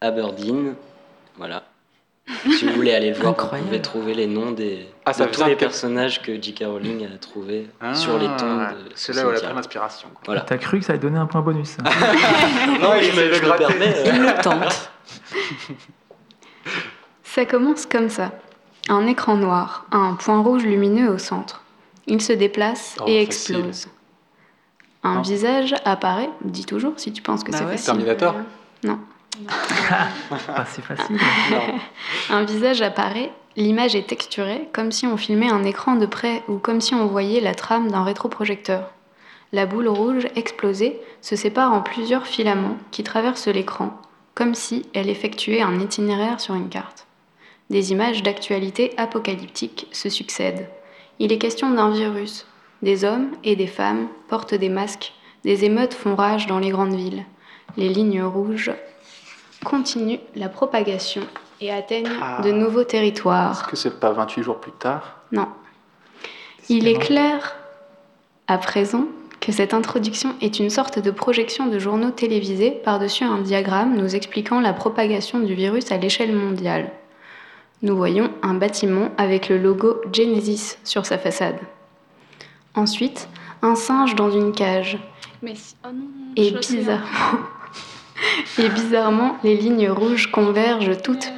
Aberdeen. Voilà. Si vous voulez aller le voir, Incroyable. vous pouvez trouver les noms des, Ah, ça de tous les personnages que J.K. Rowling a trouvés Ah, sur les tombes C'est là où elle a pris l'inspiration. Voilà. T'as cru que ça allait donner un point bonus ça Non, je me permets, euh, Il le tente. Ça commence comme ça. Un écran noir, un point rouge lumineux au centre. Il se déplace Oh, et facile. explose. Un Non. visage apparaît, dis toujours si tu penses que Bah c'est ouais. facile. Terminator Pas facile. Un visage apparaît, l'image est texturée, comme si on filmait un écran de près ou comme si on voyait la trame d'un rétroprojecteur. La boule rouge explosée se sépare en plusieurs filaments qui traversent l'écran, comme si elle effectuait un itinéraire sur une carte. Des images d'actualité apocalyptique se succèdent. Il est question d'un virus. Des hommes et des femmes portent des masques. Des émeutes font rage dans les grandes villes. Les lignes rouges continuent la propagation et atteignent Ah. de nouveaux Est-ce territoires. que c'est pas 28 jours plus tard? Non. Il est clair, à présent, que cette introduction est une sorte de projection de journaux télévisés par-dessus un diagramme nous expliquant la propagation du virus à l'échelle mondiale. Nous voyons un bâtiment avec le logo Genesis sur sa façade. Ensuite, un singe dans une cage. Mais si- oh non, Et je sais. bizarrement, et bizarrement, les lignes rouges convergent toutes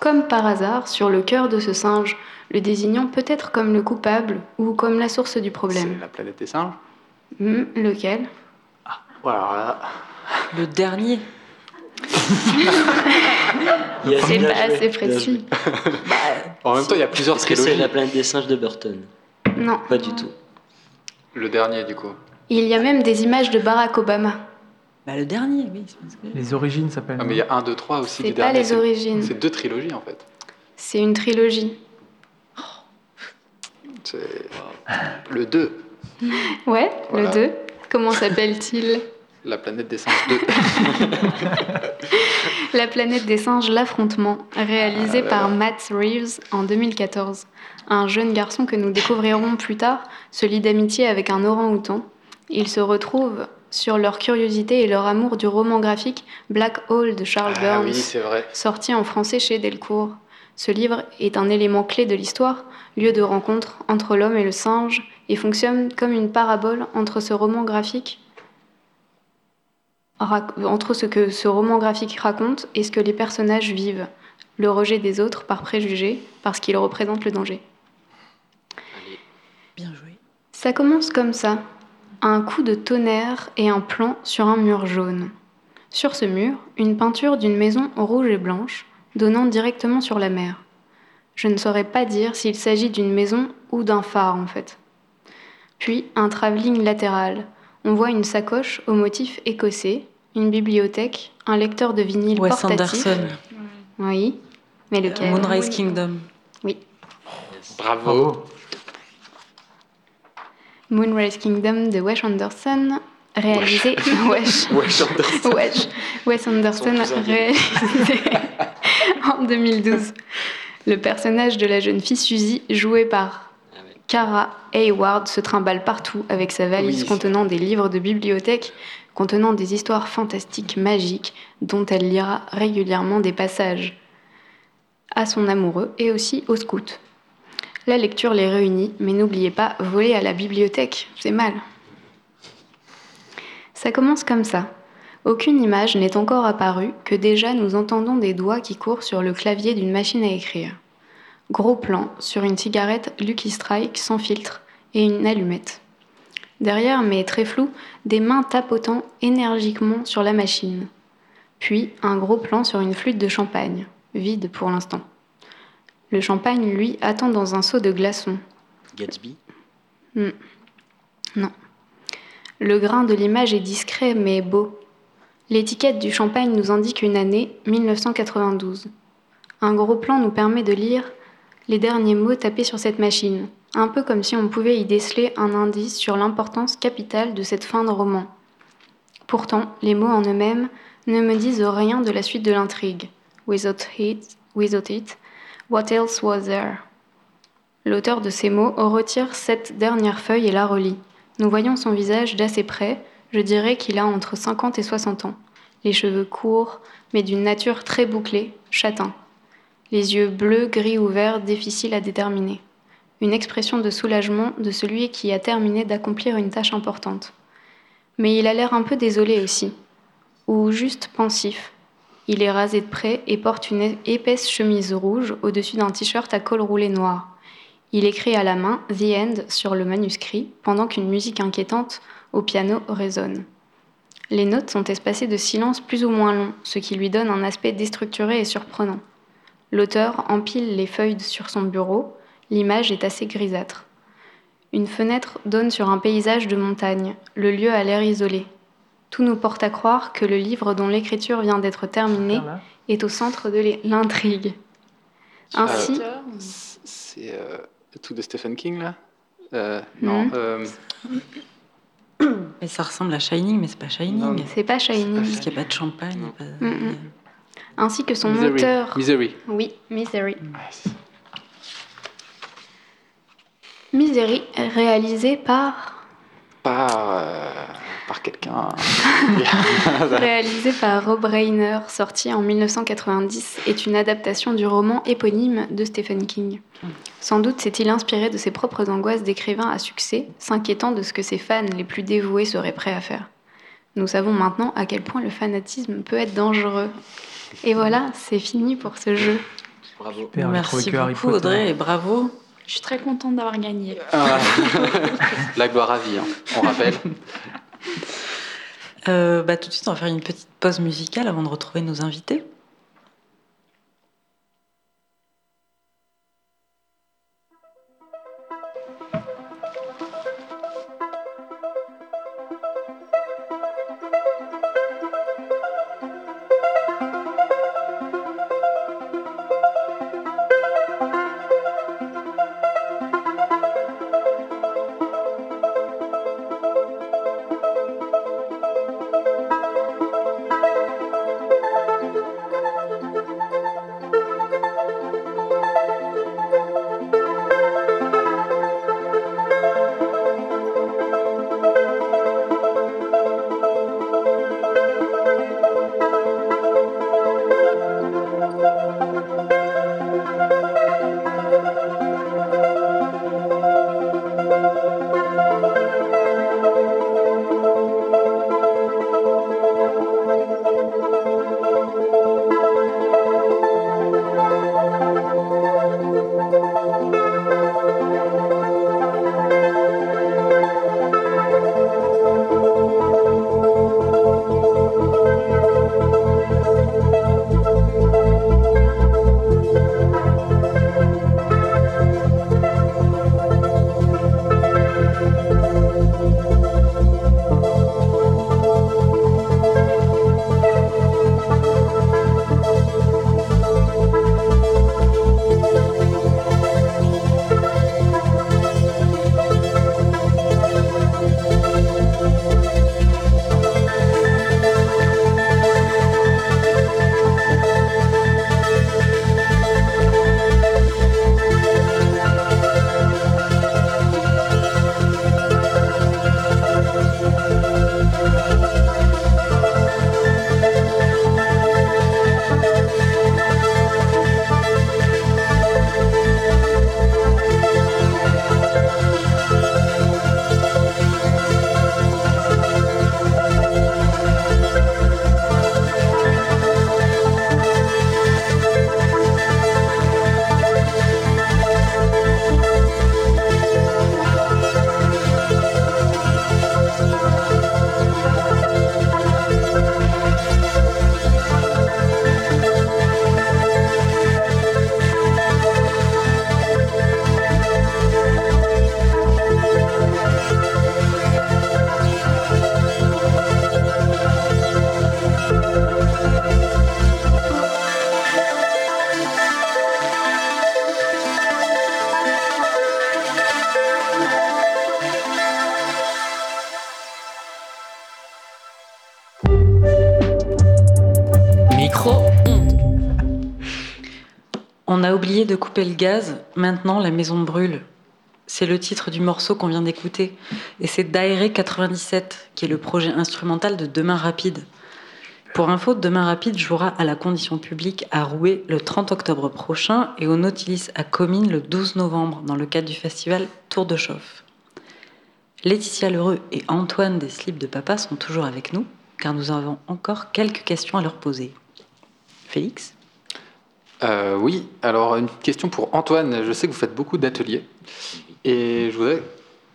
comme par hasard sur le cœur de ce singe, le désignant peut-être comme le coupable ou comme la source du C'est problème. la planète des singes? Hmm, lequel? Voilà, là, Le dernier. C'est pas assez précis. Bah, En même temps, il y a plusieurs Est-ce que c'est la planète des singes de Burton? Non. Pas du tout. Le dernier, du coup. Il y a même des images de Barack Obama. Bah, le dernier, oui. Les origines s'appellent. Ah, mais il y a un, deux, trois aussi C'est pas les origines. C'est deux trilogies, en fait. C'est une trilogie. C'est le 2, Ouais, Voilà. le 2. Comment s'appelle-t-il? La planète des singes 2. La planète des singes, l'affrontement, réalisé Ah là par là. Matt Reeves en 2014. Un jeune garçon que nous découvrirons plus tard se lie d'amitié avec un orang-outan. Ils se retrouvent sur leur curiosité et leur amour du roman graphique Black Hole de Charles Ah Burns, oui, c'est vrai. sorti en français chez Delcourt. Ce livre est un élément clé de l'histoire, lieu de rencontre entre l'homme et le singe, et fonctionne comme une parabole entre ce roman graphique entre ce que ce roman graphique raconte et ce que les personnages vivent, le rejet des autres par préjugés, parce qu'ils représentent le danger. Bien joué. Ça commence comme ça. Un coup de tonnerre et un plan sur un mur jaune. Sur ce mur, une peinture d'une maison rouge et blanche, donnant directement sur la mer. Je ne saurais pas dire s'il s'agit d'une maison ou d'un phare en fait. Puis un travelling latéral. On voit une sacoche au motif écossais, une bibliothèque, un lecteur de vinyle Wes portatif. Anderson. Oui, mais lequel? Moonrise Kingdom. Oui, Bravo. Moonrise Kingdom de Wes Anderson, réalisé Wesh. Wesh. Wes Anderson réalisé en 2012. Le personnage de la jeune fille Suzy, jouée par Ah. Cara Hayward, se trimballe partout avec sa valise Oui. contenant des livres de bibliothèque, contenant des histoires fantastiques, magiques, dont elle lira régulièrement des passages à son amoureux et aussi au scout. La lecture les réunit, mais n'oubliez pas, voler à la bibliothèque, c'est mal. Ça commence comme ça. Aucune image n'est encore apparue que déjà nous entendons des doigts qui courent sur le clavier d'une machine à écrire. Gros plan sur une cigarette Lucky Strike sans filtre et une allumette. Derrière, mais très flou, des mains tapotant énergiquement sur la machine. Puis un gros plan sur une flûte de champagne, vide pour l'instant. Le champagne, lui, attend dans un seau de glaçons. Gatsby Hmm. Non. Le grain de l'image est discret mais beau. L'étiquette du champagne nous indique une année, 1992. Un gros plan nous permet de lire les derniers mots tapés sur cette machine, un peu comme si on pouvait y déceler un indice sur l'importance capitale de cette fin de roman. Pourtant, les mots en eux-mêmes ne me disent rien de la suite de l'intrigue. Without it, without it, what else was there? L'auteur de ces mots retire cette dernière feuille et la relit. Nous voyons son visage d'assez près, je dirais qu'il a entre 50 et 60 ans. Les cheveux courts, mais d'une nature très bouclée, châtain. Les yeux bleus, gris ou verts, difficiles à déterminer. Une expression de soulagement de celui qui a terminé d'accomplir une tâche importante. Mais il a l'air un peu désolé aussi, ou juste pensif. Il est rasé de près et porte une épaisse chemise rouge au-dessus d'un t-shirt à col roulé noir. Il écrit à la main The End sur le manuscrit pendant qu'une musique inquiétante au piano résonne. Les notes sont espacées de silence plus ou moins long, ce qui lui donne un aspect déstructuré et surprenant. L'auteur empile les feuilles sur son bureau, l'image est assez grisâtre. Une fenêtre donne sur un paysage de montagne, le lieu a l'air isolé. Tout nous porte à croire que le livre dont l'écriture vient d'être terminée est au centre de l'intrigue. Ainsi, C'est euh, tout de Stephen King, là? Euh, Non. Mhm. euh, Mais ça ressemble à Shining, mais c'est pas Shining. Non, c'est pas Shining. Parce qu'il n'y a pas de champagne. Non. pas- Mm, mm. Ainsi que son Misery. auteur. Misery. Oui, Misery. Misery, réalisé par. Par, euh, par quelqu'un. réalisé par Rob Reiner, sorti en 1990, est une adaptation du roman éponyme de Stephen King. Sans doute s'est-il inspiré de ses propres angoisses d'écrivain à succès, s'inquiétant de ce que ses fans les plus dévoués seraient prêts à faire. Nous savons maintenant à quel point le fanatisme peut être dangereux. Et voilà, c'est fini pour ce jeu. Bravo. Super, Merci beaucoup. Audrey et bravo. Je suis très contente d'avoir gagné. Ah. La gloire à vie, hein, on rappelle. Euh, bah, tout de suite, on va faire une petite pause musicale avant de retrouver nos invités. On a oublié de couper le gaz, maintenant la maison brûle. C'est le titre du morceau qu'on vient d'écouter. Et c'est Daéré 97, qui est le projet instrumental de Demain Rapide. Pour info, Demain Rapide jouera à la condition publique à Rouet le 30 octobre prochain et au Nautilus à Comines le 12 novembre dans le cadre du festival Tour de Chauffe. Laetitia Lheureux et Antoine des Slips de Papa sont toujours avec nous car nous avons encore quelques questions à leur poser. Félix? Euh, oui, alors une question pour Antoine. Je sais que vous faites beaucoup d'ateliers et je voudrais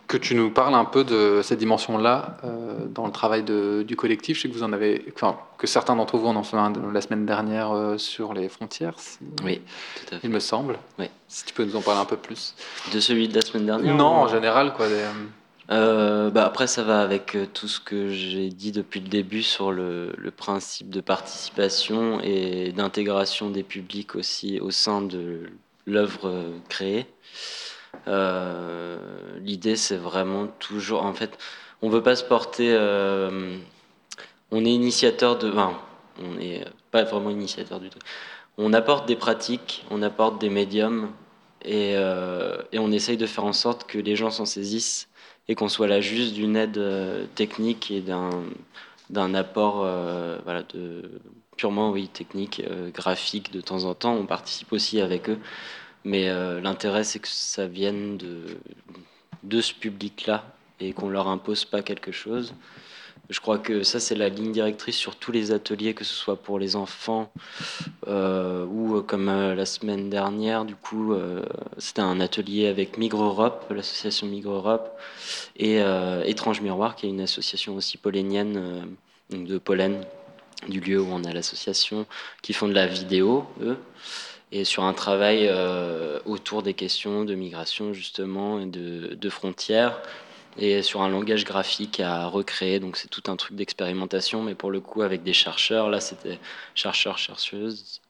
que tu nous parles un peu de cette dimension-là euh, dans le travail de- du collectif. Je sais que vous en avez, enfin, que certains d'entre vous en ont fait un la semaine dernière euh, sur les frontières, si- Oui, tout à fait. il me semble. Oui. Si tu peux nous en parler un peu plus. De celui de la semaine dernière non, ou- en général, quoi. des- Euh, bah après, ça va avec euh, tout ce que j'ai dit depuis le début sur le, principe de participation et d'intégration des publics aussi au sein de l'œuvre euh, créée. L'idée, c'est vraiment toujours. En fait, on veut pas se porter. on est initiateur de. Enfin, on n'est pas vraiment initiateur du tout. On apporte des pratiques, on apporte des médiums et on essaye de faire en sorte que les gens s'en saisissent et qu'on soit là juste d'une aide euh, technique et d'un d'un apport euh, voilà, de, purement oui, technique, euh, graphique de temps en temps. On participe aussi avec eux. Mais l'intérêt, c'est que ça vienne de, de ce public-là et qu'on leur impose pas quelque chose. Je crois que ça, c'est la ligne directrice sur tous les ateliers, que ce soit pour les enfants euh, ou euh, comme euh, la semaine dernière, du coup, c'était un atelier avec Migre Europe, l'association Migre Europe, et Étrange Miroir, qui est une association aussi polénienne, de Pollen, du lieu où on a l'association, qui font de la vidéo, eux, et sur un travail autour des questions de migration, justement, et de frontières, et sur un langage graphique à recréer. Donc c'est tout un truc d'expérimentation, mais pour le coup avec des chercheurs. Là, c'était chercheurs, chercheuses.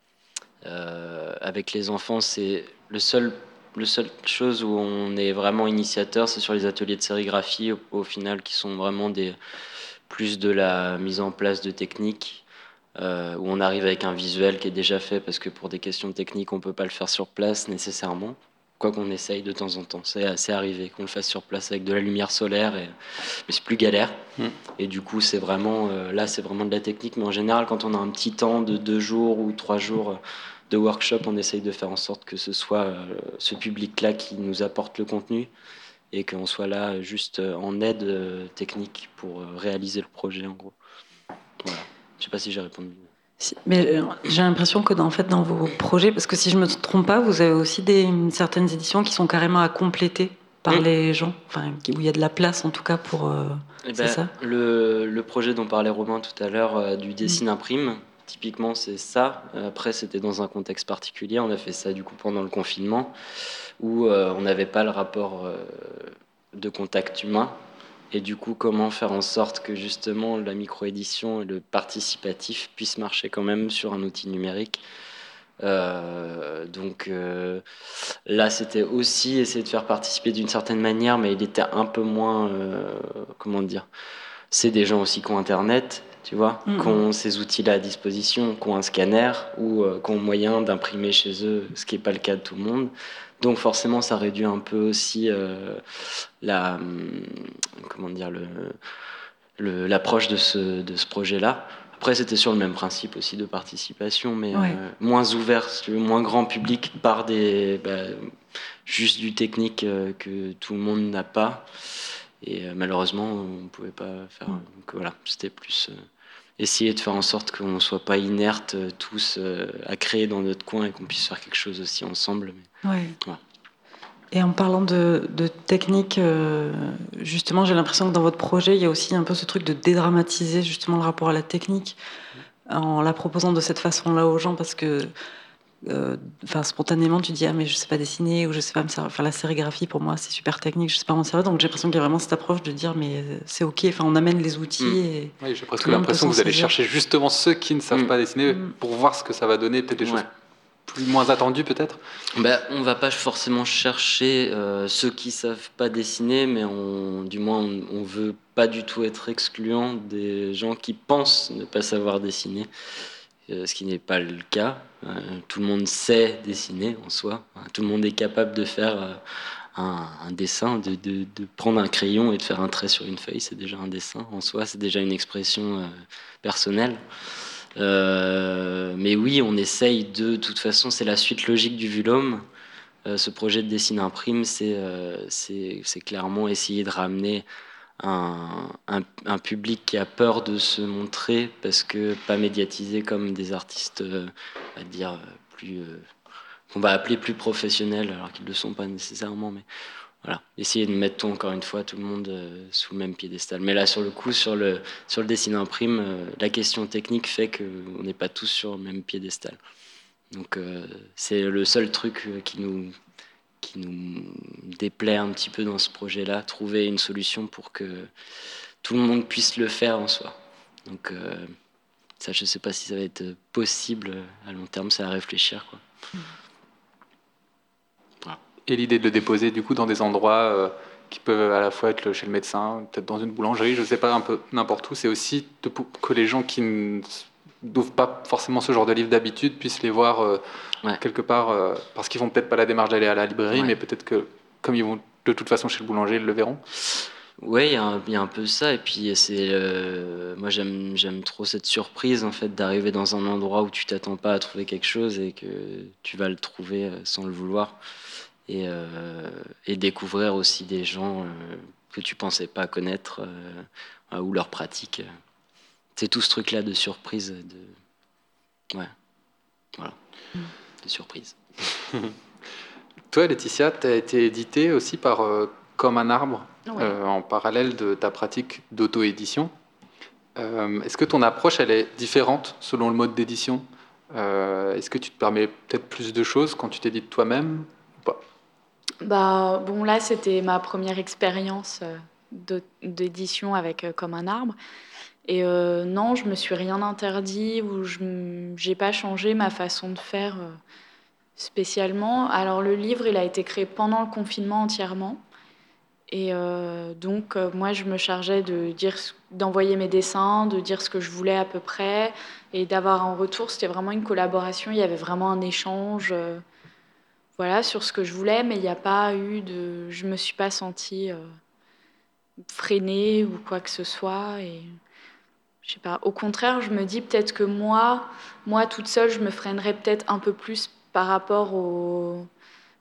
Euh, avec les enfants, c'est le seul, le seul chose où on est vraiment initiateur, c'est sur les ateliers de sérigraphie, au, au final, qui sont vraiment des plus de la mise en place de techniques. euh, où on arrive avec un visuel qui est déjà fait parce que pour des questions techniques on peut pas le faire sur place nécessairement quoi qu'on essaye de temps en temps. C'est assez arrivé qu'on le fasse sur place avec de la lumière solaire, et... mais c'est plus galère. Mm. Et du coup, c'est vraiment euh, là, c'est vraiment de la technique. Mais en général, quand on a un petit temps de deux jours ou trois jours euh, de workshop, on essaye de faire en sorte que ce soit euh, ce public-là qui nous apporte le contenu et qu'on soit là juste en aide euh, technique pour réaliser le projet, en gros. Voilà. Je sais pas si j'ai répondu. Si- Mais euh, j'ai l'impression que dans, en fait, dans vos projets, parce que si je me trompe pas, vous avez aussi des, certaines éditions qui sont carrément à compléter par Mm. les gens, enfin, où il y a de la place en tout cas pour. euh, Eh C'est ben, ça? le, le projet dont parlait Romain tout à l'heure, euh, du dessine imprime, typiquement c'est ça. Après, c'était dans un contexte particulier. On a fait ça du coup pendant le confinement, où euh, on n'avait pas le rapport de contact humain. Et du coup, comment faire en sorte que justement la micro-édition et le participatif puissent marcher quand même sur un outil numérique? Euh, donc euh, là, c'était aussi essayer de faire participer d'une certaine manière, mais il était un peu moins, euh, comment dire, c'est des gens aussi qui ont Internet, tu vois, Mhm. qui ont ces outils-là à disposition, qui ont un scanner ou qui ont moyen d'imprimer chez eux, ce qui n'est pas le cas de tout le monde. Donc forcément, ça réduit un peu aussi euh, la, hum, comment dire, le, le- l'approche de ce, de ce projet-là. Après, c'était sur le même principe aussi de participation, mais Ouais. euh, moins ouvert, moins grand public par des, bah, juste du technique euh, que tout le monde n'a pas. Et euh, malheureusement, on ne pouvait pas faire. Donc voilà, c'était plus essayer de faire en sorte qu'on ne soit pas inertes euh, tous euh, à créer dans notre coin et qu'on puisse faire quelque chose aussi ensemble. Mais... Ouais. Ouais. Et en parlant de, de technique, euh, justement, j'ai l'impression que dans votre projet, il y a aussi un peu ce truc de dédramatiser justement le rapport à la technique en la proposant de cette façon-là aux gens parce que, euh, enfin, spontanément, tu dis ah mais je sais pas dessiner ou je sais pas me servir. Enfin, la sérigraphie pour moi c'est super technique, je sais pas m'en servir. Donc j'ai l'impression qu'il y a vraiment cette approche de dire mais euh, c'est ok. Enfin, on amène les outils Mm. et Oui, j'ai presque l'impression que vous allez chercher justement ceux qui ne savent Mm. pas dessiner Mm. pour voir ce que ça va donner, peut-être des Ouais. choses plus moins attendues peut-être. Ben, on va pas forcément chercher euh, ceux qui savent pas dessiner, mais on, du moins on, on veut pas du tout être excluant des gens qui pensent ne pas savoir dessiner. euh, ce qui n'est pas le cas. Euh, tout le monde sait dessiner en soi. Tout le monde est capable de faire euh, un, dessin, de, prendre un crayon et de faire un trait sur une feuille. C'est déjà un dessin en soi, c'est déjà une expression euh, personnelle. Mais oui, on essaye de, de toute façon, c'est la suite logique du Vulome. Euh, ce projet de dessin imprime, c'est clairement essayer de ramener un, public qui a peur de se montrer parce que pas médiatisé comme des artistes, euh, à dire euh, plus euh, qu'on va appeler plus professionnels, alors qu'ils ne le sont pas nécessairement, mais voilà, essayer de mettre encore une fois tout le monde sous le même piédestal. Mais là, sur le coup, sur le sur le dessin imprime, la question technique fait qu'on n'est pas tous sur le même piédestal. Donc c'est le seul truc qui nous qui nous déplaît un petit peu dans ce projet-là, trouver une solution pour que tout le monde puisse le faire en soi. Donc euh, ça, je sais pas si ça va être possible à long terme, c'est à réfléchir. Quoi. Et l'idée de le déposer du coup dans des endroits euh, qui peuvent à la fois être chez le médecin, peut-être dans une boulangerie, je sais pas, un peu n'importe où, c'est aussi de que les gens qui ne n'ouvrent pas forcément ce genre de livre d'habitude puissent les voir euh, Ouais. quelque part, euh, parce qu'ils font peut-être pas la démarche d'aller à la librairie, Ouais. mais peut-être que comme ils vont de toute façon chez le boulanger, ils le verront. Ouais, il y, a un- il y a un peu ça. Et puis, c'est, euh, moi, j'aime, j'aime trop cette surprise, en fait, d'arriver dans un endroit où tu t'attends pas à trouver quelque chose et que tu vas le trouver sans le vouloir. Et, et découvrir aussi des gens que tu pensais pas connaître ou leurs pratiques. C'est tout ce truc-là de surprise. De... Ouais. Voilà. De surprise. Toi, Laetitia, tu as été édité aussi par euh, Comme un arbre, Ouais. euh, en parallèle de ta pratique d'auto-édition. Euh, Est-ce que ton approche, elle est différente selon le mode d'édition? Euh, Est-ce que tu te permets peut-être plus de choses quand tu t'édites toi-même ou pas? Bah, bon, là, c'était ma première expérience d'édition avec euh, Comme un arbre. Et euh, non, je me suis rien interdit ou je j'ai pas changé ma façon de faire euh, spécialement. Alors, le livre, il a été créé pendant le confinement entièrement. Et euh, donc, moi, je me chargeais d'envoyer mes dessins, de dire ce que je voulais à peu près, et d'avoir un retour. C'était vraiment une collaboration. Il y avait vraiment un échange. voilà, sur ce que je voulais, mais il n'y a pas eu de. Je me suis pas sentie freinée ou quoi que ce soit. Je sais pas. Au contraire, je me dis peut-être que moi, moi toute seule, je me freinerais peut-être un peu plus par rapport au,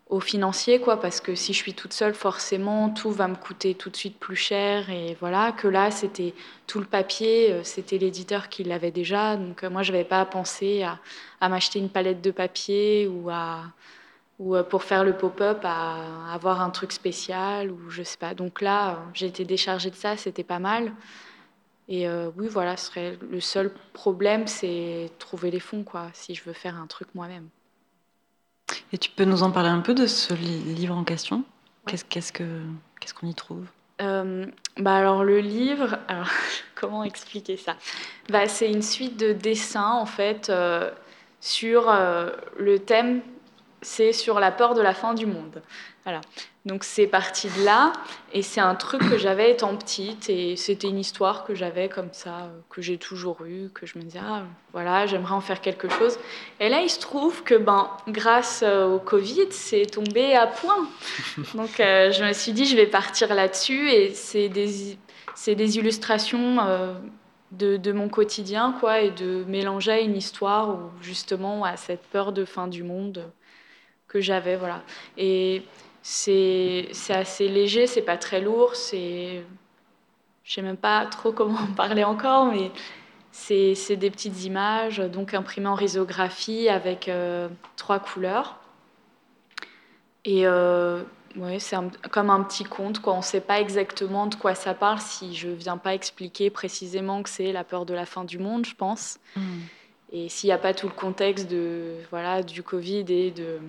au financier, quoi, parce que si je suis toute seule, forcément, tout va me coûter tout de suite plus cher. Et voilà, que là, c'était tout le papier, euh, c'était l'éditeur qui l'avait déjà. Donc euh, moi, je n'avais pas à penser à, à m'acheter une palette de papier ou à ou euh, pour faire le pop-up à avoir un truc spécial ou je sais pas. Donc là, j'ai été déchargée de ça, c'était pas mal. Et euh, oui, voilà, ce serait le seul problème, c'est trouver les fonds, quoi, si je veux faire un truc moi-même. Et tu peux nous en parler un peu de ce li- livre en question? Qu'est-ce qu'est-ce que qu'est-ce qu'on y trouve? Euh, bah alors le livre, alors, comment expliquer ça? Bah, C'est une suite de dessins en fait euh, sur euh, le thème, c'est sur la peur de la fin du monde. Voilà. Donc c'est parti de là et c'est un truc que j'avais étant petite et c'était une histoire que j'avais comme ça, euh, que j'ai toujours eue, que je me disais ah voilà j'aimerais en faire quelque chose. Et là il se trouve que ben grâce euh, au Covid c'est tombé à point. Donc euh, je me suis dit, je vais partir là-dessus et c'est des, des illustrations euh, de, de mon quotidien, quoi, et de mélanger à une histoire où justement à cette peur de fin du monde que j'avais, voilà. Et c'est c'est assez léger, c'est pas très lourd, c'est, je sais même pas trop comment en parler encore, mais c'est c'est des petites images, donc imprimées en risographie avec euh, trois couleurs. Et euh, ouais, c'est comme un petit conte, quoi. On ne sait pas exactement de quoi ça parle si je viens pas expliquer précisément que c'est la peur de la fin du monde, je pense. Et s'il n'y a pas tout le contexte de, voilà, du Covid et de,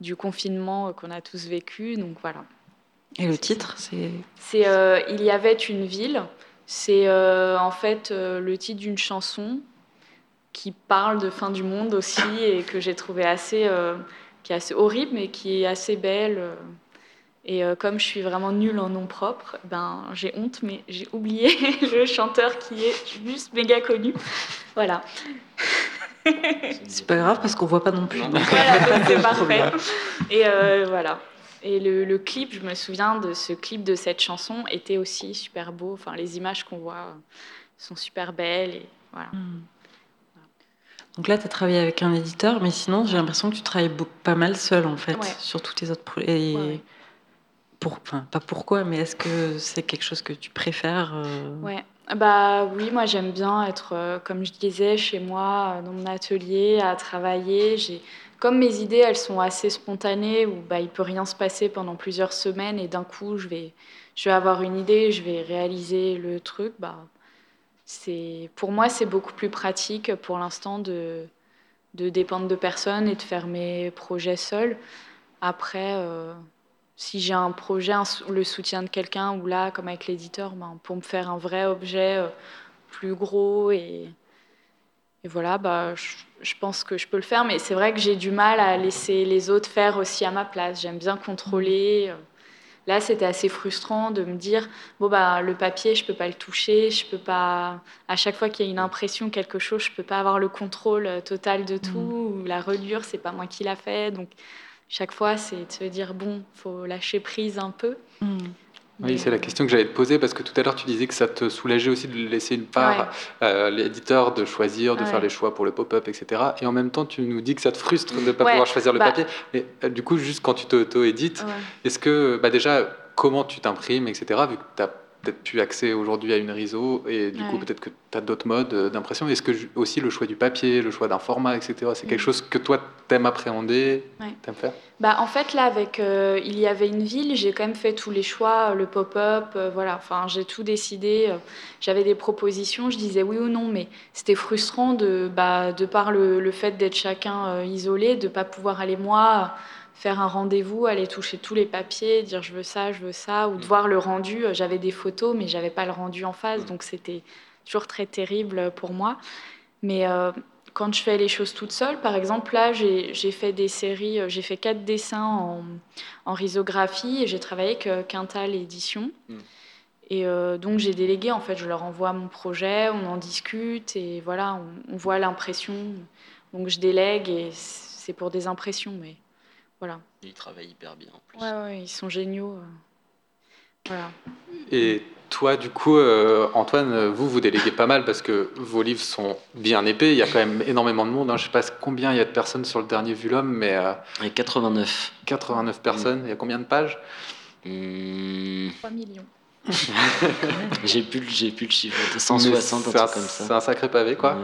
du confinement qu'on a tous vécu, donc voilà. Et le titre, c'est C'est euh, Il y avait une ville. C'est euh, en fait euh, le titre d'une chanson qui parle de fin du monde aussi et que j'ai trouvé assez, euh, qui est assez horrible mais qui est assez belle. euh. Et euh, comme je suis vraiment nulle en nom propre, ben j'ai honte mais j'ai oublié le chanteur qui est juste méga connu. Voilà. C'est pas grave parce qu'on voit pas non plus. Non. donc- Voilà, donc c'est Pas de parfait. problème. Et euh, voilà. Et le, le clip, je me souviens de ce clip de cette chanson, était aussi super beau. Enfin, les images qu'on voit euh, sont super belles. Et voilà. Hmm. Donc là, tu as travaillé avec un éditeur, mais sinon, j'ai l'impression que tu travailles pas mal seul, en fait, Ouais. sur tous tes autres projets. Et Ouais, ouais. Pour, enfin, pas pourquoi, mais est-ce que c'est quelque chose que tu préfères euh, Ouais. Bah oui, moi j'aime bien être, euh, comme je disais, chez moi, euh, dans mon atelier, à travailler. J'ai, comme mes idées, elles sont assez spontanées, où bah, il peut rien se passer pendant plusieurs semaines, et d'un coup, je vais, je vais avoir une idée, je vais réaliser le truc. Bah, c'est, pour moi, c'est beaucoup plus pratique pour l'instant de, de dépendre de personne et de faire mes projets seuls. Après, euh, si j'ai un projet, un le soutien de quelqu'un, ou là, comme avec l'éditeur, ben, pour me faire un vrai objet euh, plus gros et, et voilà, bah, je, je pense que je peux le faire, mais c'est vrai que j'ai du mal à laisser les autres faire aussi à ma place. J'aime bien contrôler. euh. Là, c'était assez frustrant de me dire bon bah le papier, je peux pas le toucher, je peux pas. À chaque fois qu'il y a une impression quelque chose, je peux pas avoir le contrôle euh, total de tout. Ou la reliure, c'est pas moi qui l'a fait, donc chaque fois, c'est de se dire bon, faut lâcher prise un peu. hmm. Oui, c'est la euh, question que j'allais te poser parce que tout à l'heure tu disais que ça te soulageait aussi de laisser une part Ouais. à l'éditeur de choisir, de Ouais. faire les choix pour le pop-up, etc. Et en même temps, tu nous dis que ça te frustre de ne pas Ouais, pouvoir choisir le bah- papier. Mais euh, du coup, juste quand tu t'auto-édites, ouais. est-ce que bah déjà, comment tu t'imprimes, etc. Vu que tu as peut-être plus accès aujourd'hui à une réseau et du coup peut-être que tu as d'autres modes euh, d'impression. Est-ce que aussi le choix du papier, le choix d'un format, etc. C'est quelque Mm. chose que toi t'aimes appréhender, Ouais. t'aimes faire? Bah, en fait, là, avec euh, Il y avait une ville, j'ai quand même fait tous les choix, le pop-up, euh, voilà. Enfin, j'ai tout décidé. J'avais des propositions, je disais oui ou non, mais c'était frustrant de, bah, de par le, le fait d'être chacun isolé, de pas pouvoir aller moi faire un rendez-vous, aller toucher tous les papiers, dire je veux ça, je veux ça, ou de voir le rendu. Euh, J'avais des photos, mais j'avais pas le rendu en face, donc c'était toujours très terrible pour moi. Mais euh, quand je fais les choses toute seule, par exemple, là, j'ai fait des séries, euh, j'ai fait quatre dessins en, en risographie et j'ai travaillé avec euh, Quintal Édition. Mm. Et euh, donc, j'ai délégué, en fait, je leur envoie mon projet, on en discute et voilà, on, on voit l'impression. Donc, je délègue et c'est pour des impressions, mais voilà. Il travaille hyper bien en plus. Ouais, ouais, ils sont géniaux. euh. Voilà. Et toi, du coup, euh, Antoine, vous, vous déléguez pas mal parce que vos livres sont bien épais. Il y a quand même énormément de monde. hein. Je sais pas combien il y a de personnes sur le dernier Vu l'homme, mais euh, Et 89. 89 personnes. Il y a combien de pages? Hmm, 3 millions. j'ai plus, j'ai plus le chiffre. Mais 160, un c'est truc comme C'est ça. un sacré pavé, quoi. Ouais.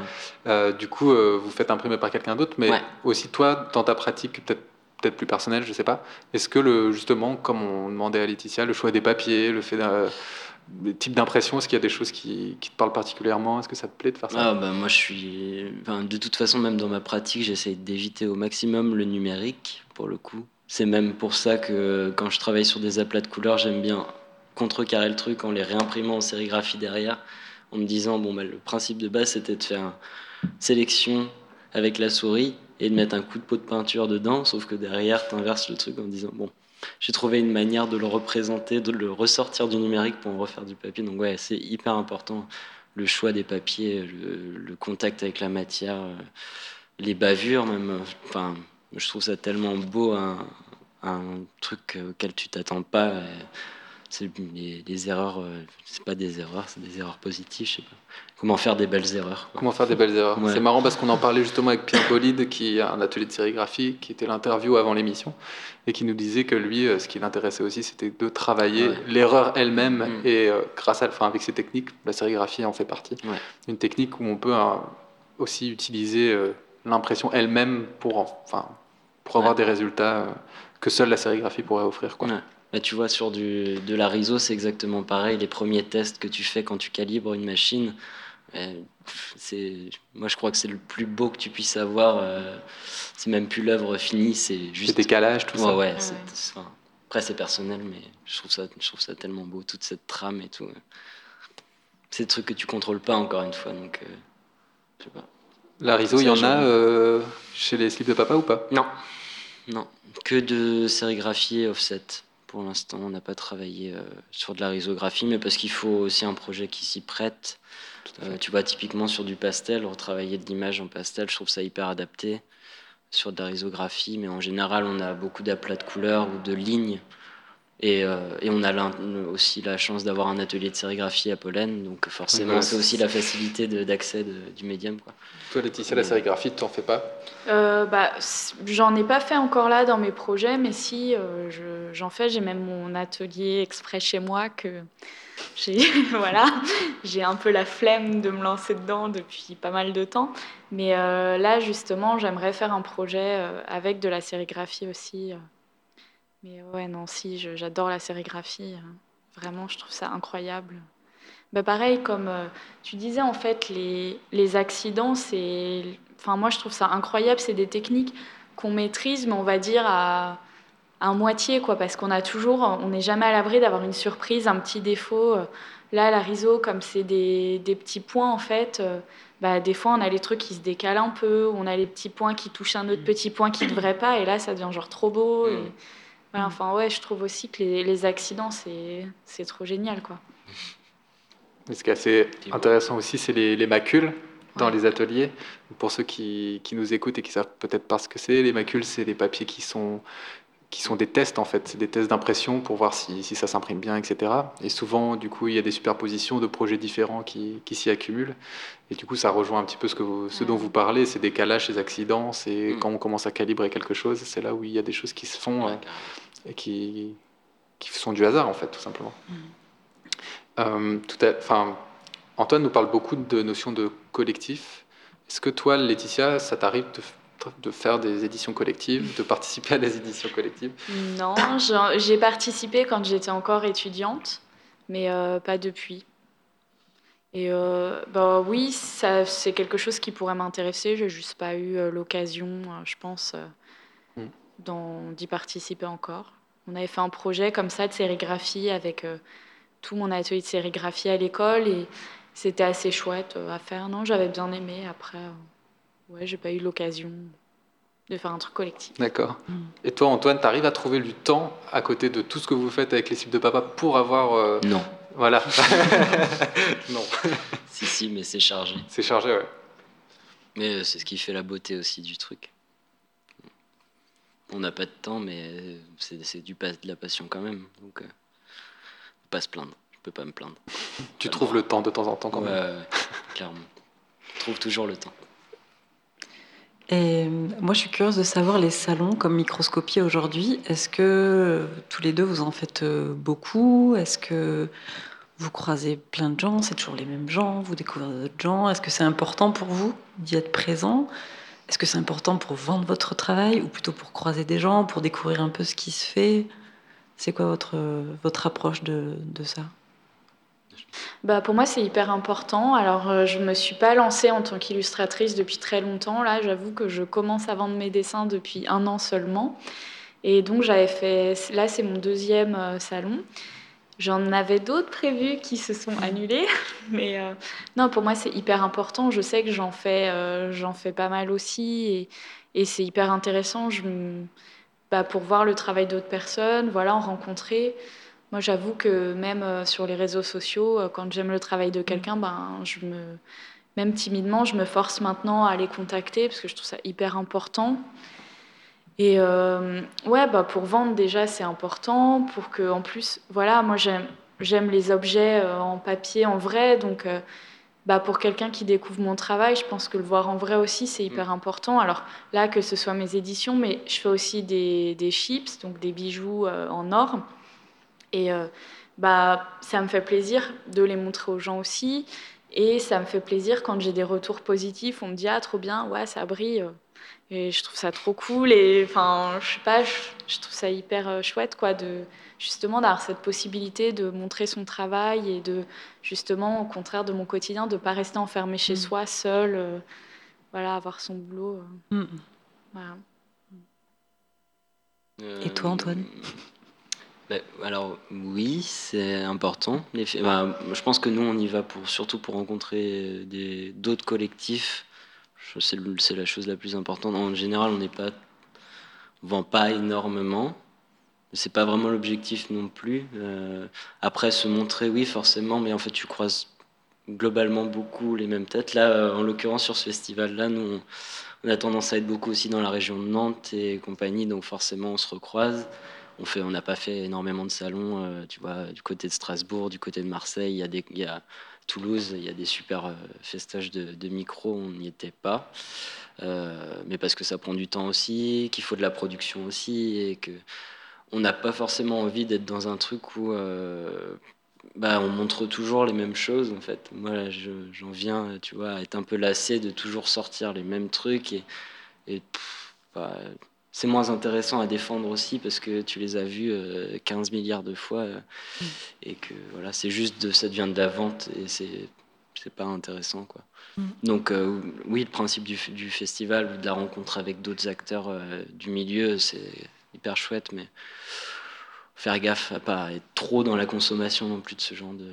Euh, du coup, euh, vous faites imprimer par quelqu'un d'autre, mais Ouais. aussi toi, dans ta pratique, peut-être peut-être plus personnelle, je sais pas. Est-ce que le, justement, comme on demandait à Laetitia, le choix des papiers, le fait d'un des types d'impression, est-ce qu'il y a des choses qui, te parlent particulièrement? Est-ce que ça te plaît de faire ça? Ah, bah, moi, je suis. enfin, de toute façon, même dans ma pratique, j'essaie d'éviter au maximum le numérique, pour le coup. C'est même pour ça que quand je travaille sur des aplats de couleurs, j'aime bien contrecarrer le truc en les réimprimant en sérigraphie derrière, en me disant bon, bah, le principe de base, c'était de faire une sélection avec la souris et de mettre un coup de pot de peinture dedans, sauf que derrière, tu inverses le truc en disant bon. J'ai trouvé une manière de le représenter, de le ressortir du numérique pour en refaire du papier. Donc ouais, c'est hyper important le choix des papiers, le, contact avec la matière, euh, les bavures même. euh, Enfin, je trouve ça tellement beau, un, truc auquel tu t'attends pas. euh, C'est les, erreurs, c'est pas des erreurs, c'est des erreurs positives. Comment faire des belles erreurs. quoi. Comment faire des belles erreurs Ouais. C'est marrant parce qu'on en parlait justement avec Pierre Bolide, qui a un atelier de sérigraphie, qui était l'interview avant l'émission, et qui nous disait que lui, euh, ce qui l'intéressait aussi, c'était de travailler Ouais. l'erreur elle-même, Mm. et euh, grâce à, enfin, avec ces techniques, la sérigraphie en fait partie. Ouais. Une technique où on peut euh, aussi utiliser euh, l'impression elle-même pour, en- enfin, pour avoir des résultats euh, que seule la sérigraphie pourrait offrir. Quoi. Là, tu vois, sur du, de la RISO, c'est exactement pareil. Les premiers tests que tu fais quand tu calibres une machine, c'est, moi, je crois que c'est le plus beau que tu puisses avoir. euh, c'est même plus l'œuvre finie, c'est juste. décalages, tout Ouais, ça. ouais, enfin, après, c'est personnel, mais je trouve, ça, je trouve ça tellement beau, toute cette trame et tout. C'est des trucs que tu contrôles pas, encore une fois. Donc, euh, je sais pas. La RISO, il y en a euh, chez les slips de papa ou pas? Non, non, que de sérigraphie et offset. Pour l'instant, on n'a pas travaillé euh, sur de la risographie, mais parce qu'il faut aussi un projet qui s'y prête. Euh, tu vois, typiquement sur du pastel, retravailler de l'image en pastel, je trouve ça hyper adapté. Sur de la risographie, mais en général, on a beaucoup d'aplats de couleurs ou de lignes. Et, euh, et on a aussi la chance d'avoir un atelier de sérigraphie à Pollen, donc forcément, Ouais, c'est aussi la facilité d'accès du médium. Quoi. Toi, Laetitia, la sérigraphie, tu t'en fais pas? Euh, bah, j'en ai pas fait encore là dans mes projets, mais si euh, je- j'en fais, j'ai même mon atelier exprès chez moi que j'ai voilà, j'ai un peu la flemme de me lancer dedans depuis pas mal de temps. Mais euh, là, justement, j'aimerais faire un projet avec de la sérigraphie aussi. Euh. Mais ouais, non, si, j'adore la sérigraphie. euh. Vraiment, je trouve ça incroyable. Bah, pareil, comme euh, tu disais, en fait, les, les accidents, c'est. Enfin, moi, je trouve ça incroyable. C'est des techniques qu'on maîtrise, mais on va dire à, à moitié, quoi, parce qu'on a toujours. On n'est jamais à l'abri d'avoir une surprise, un petit défaut. Là, la riso, comme c'est des, des petits points, en fait, euh, bah, des fois, on a les trucs qui se décalent un peu, on a les petits points qui touchent un autre petit point qui ne devrait pas, et là, ça devient genre trop beau. et- Mm. voilà, enfin, ouais, je trouve aussi que les, les accidents, c'est c'est trop génial, quoi. Mais ce qui est assez intéressant aussi, c'est les, les macules dans Ouais. les ateliers. Pour ceux qui, qui nous écoutent et qui savent peut-être pas ce que c'est, les macules, c'est des papiers qui sont, qui sont des tests en fait. C'est des tests d'impression pour voir si, si ça s'imprime bien, etc. Et souvent, du coup, il y a des superpositions de projets différents qui, qui s'y accumulent. Et du coup, ça rejoint un petit peu ce, que vous- ce dont Ouais. vous parlez, ces décalages, ces accidents. C'est Mm. quand on commence à calibrer quelque chose, c'est là où il y a des choses qui se font. Ouais, euh, carrément. et qui, qui sont du hasard, en fait, tout simplement. Mm. Euh, tout à- enfin, Antoine nous parle beaucoup de notions de collectif. Est-ce que toi, Laetitia, ça t'arrive de, de faire des éditions collectives, de participer à des éditions collectives Non, j'ai participé quand j'étais encore étudiante, mais euh, pas depuis. Et euh, bah oui, c'est quelque chose qui pourrait m'intéresser. J'ai juste pas eu euh, l'occasion, euh, je pense, euh, Mm. d'y participer encore. On avait fait un projet comme ça de sérigraphie avec tout mon atelier de sérigraphie à l'école et c'était assez chouette à faire. Non, j'avais bien aimé. Après, ouais, j'ai pas eu l'occasion de faire un truc collectif. D'accord. Mm. Et toi, Antoine, tu arrives à trouver du temps à côté de tout ce que vous faites avec les cibles de papa pour avoir. euh, Non, Voilà. non, si, si, mais c'est chargé. c'est chargé, ouais. Mais euh, c'est ce qui fait la beauté aussi du truc. On n'a pas de temps, mais euh, c'est du pas- de la passion quand même. Donc, euh, pas se plaindre. Je peux pas me plaindre. Tu trouves le temps de temps en temps quand Ouais, même. ouais, clairement. Je trouve toujours le temps. Et euh, moi, je suis curieuse de savoir les salons comme microscopie aujourd'hui. Est-ce que euh, tous les deux, vous en faites euh, beaucoup? Est-ce que vous croisez plein de gens C'est toujours les mêmes gens Vous découvrez d'autres gens? Est-ce que c'est important pour vous d'y être présent? Est-ce que c'est important pour vendre votre travail ou plutôt pour croiser des gens, pour découvrir un peu ce qui se fait? C'est quoi votre, votre approche de, de ça? Bah, pour moi, c'est hyper important. Alors, euh, je me suis pas lancée en tant qu'illustratrice depuis très longtemps. Là, j'avoue que je commence à vendre mes dessins depuis un an seulement. Et donc, j'avais fait. Là, c'est mon deuxième euh, salon. J'en avais d'autres prévus qui se sont annulés. Mais euh, non, pour moi, c'est hyper important. Je sais que j'en fais, fais pas mal aussi. Et, et c'est hyper intéressant je, bah, pour voir le travail d'autres personnes, voilà, en rencontrer. Moi, j'avoue que même euh, sur les réseaux sociaux, euh, quand j'aime le travail de quelqu'un, ben, je me, même timidement, je me force maintenant à les contacter parce que je trouve ça hyper important. Et euh, ouais, bah, pour vendre déjà, c'est important. Pour que, en plus, voilà, moi, j'aime, les objets en papier, en vrai. Donc, euh, bah, pour quelqu'un qui découvre mon travail, je pense que le voir en vrai aussi, c'est hyper important. Alors là, que ce soit mes éditions, mais je fais aussi des, des chips, donc des bijoux en or. Et euh, bah, ça me fait plaisir de les montrer aux gens aussi. Et ça me fait plaisir quand j'ai des retours positifs. On me dit Ah, trop bien, ouais, ça brille. Et je trouve ça trop cool. Et enfin, je sais pas, je, je trouve ça hyper euh, chouette, quoi, de justement d'avoir cette possibilité de montrer son travail et de justement, au contraire de mon quotidien, de pas rester enfermé chez Mm. soi, seul. euh, voilà, avoir son boulot. euh, Mm. voilà. Et toi, Antoine? bah, Alors oui, c'est important. Bah, je pense que nous, on y va surtout pour rencontrer des- d'autres collectifs. C'est la chose la plus importante. En général, on n'est pas, on vend pas énormément. C'est pas vraiment l'objectif non plus. Euh, après, se montrer, oui, forcément, mais en fait, tu croises globalement beaucoup les mêmes têtes. Là, euh, en l'occurrence, sur ce festival-là, nous, on a tendance à être beaucoup aussi dans la région de Nantes et compagnie, donc forcément, on se recroise. On fait, on n'a pas fait énormément de salons, euh, tu vois, du côté de Strasbourg, du côté de Marseille, il y a des, il y a Toulouse, il y a des super euh, festages de, de micro, on n'y était pas. Euh, mais parce que ça prend du temps aussi, qu'il faut de la production aussi, et que on n'a pas forcément envie d'être dans un truc où bah, on montre toujours les mêmes choses en fait. Moi j'en viens, tu vois, à être un peu lassé de toujours sortir les mêmes trucs et, bah, c'est moins intéressant à défendre aussi parce que tu les as vus euh, 15 milliards de fois euh, et que voilà, c'est juste de ça devient de la vente et c'est c'est pas intéressant quoi. Mm. Donc euh, oui, le principe du, festival ou de la rencontre avec d'autres acteurs euh, du milieu, c'est hyper chouette, mais faire gaffe à pas être trop dans la consommation non plus de ce genre de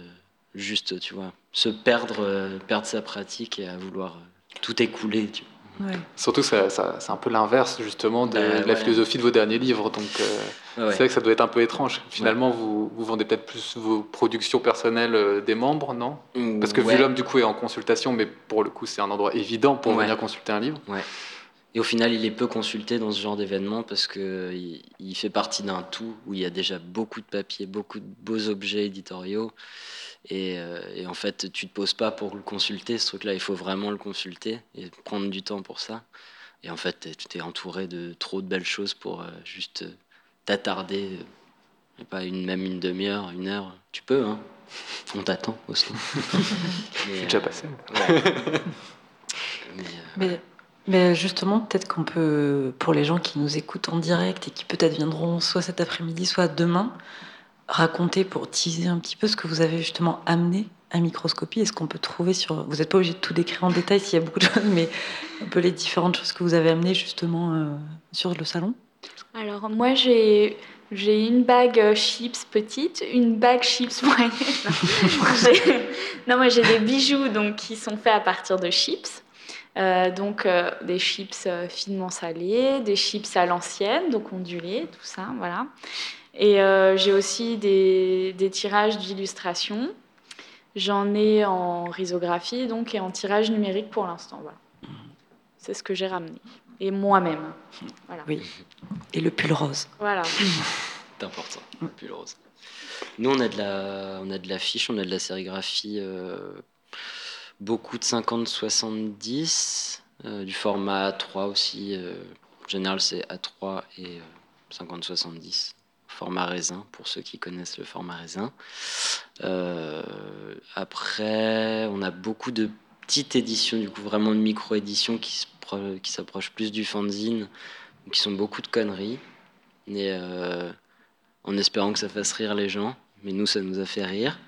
juste, tu vois, se perdre, euh, perdre sa pratique et à vouloir euh, tout écouler. Tu Ouais. Surtout, ça, ça- c'est un peu l'inverse justement de, Bah, de la ouais. philosophie de vos derniers livres. Donc, euh. Ouais, c'est vrai que ça doit être un peu étrange. Finalement, vous, vous vendez peut-être plus vos productions personnelles euh, des membres, non? Ouais. Parce que Ouais. Vulum, du coup, est en consultation, mais pour le coup, c'est un endroit évident pour Ouais. venir consulter un livre. Et au final, il est peu consulté dans ce genre d'événement parce que il, il fait partie d'un tout où il y a déjà beaucoup de papiers, beaucoup de beaux objets éditoriaux. Et, euh, et en fait, tu te poses pas pour le consulter, ce truc-là. Il faut vraiment le consulter et prendre du temps pour ça. Et en fait, tu t'es entouré de trop de belles choses pour euh, juste euh, t'attarder. et pas une, même une demi-heure, une heure. Tu peux, hein. On t'attend aussi. Je suis déjà passé. ouais. Mais, euh, Mais, mais justement, peut-être qu'on peut, pour les gens qui nous écoutent en direct et qui peut-être viendront soit cet après-midi, soit demain, raconter pour teaser un petit peu ce que vous avez justement amené à Microscopie. Est-ce qu'on peut trouver sur... Vous n'êtes pas obligé de tout décrire en détail s'il y a beaucoup de choses, mais un peu les différentes choses que vous avez amenées justement euh, sur le salon? Alors moi j'ai j'ai une bague euh, chips petite, une bague chips moyenne. Non, moi j'ai des bijoux donc qui sont faits à partir de chips. Euh, donc euh, des chips finement salés, des chips à l'ancienne, donc ondulés, tout ça, voilà. Et euh, j'ai aussi des, des tirages d'illustration. J'en ai en risographie donc et en tirage numérique pour l'instant, voilà. C'est ce que j'ai ramené. Et moi-même. Voilà. Oui. Et le pull rose. Voilà. C'est important, le pull rose. Nous, on a de la, on a de l'affiche, on a de la sérigraphie, euh, beaucoup de 50-70, euh, du format A3 aussi. euh, en général, c'est A3 et euh, 50-70. Format raisin, pour ceux qui connaissent le format raisin. Euh, après, on a beaucoup de petites éditions, du coup, vraiment de micro-éditions qui s'approchent plus du fanzine, qui sont beaucoup de conneries. Et, euh, en espérant que ça fasse rire les gens. Mais nous, ça nous a fait rire.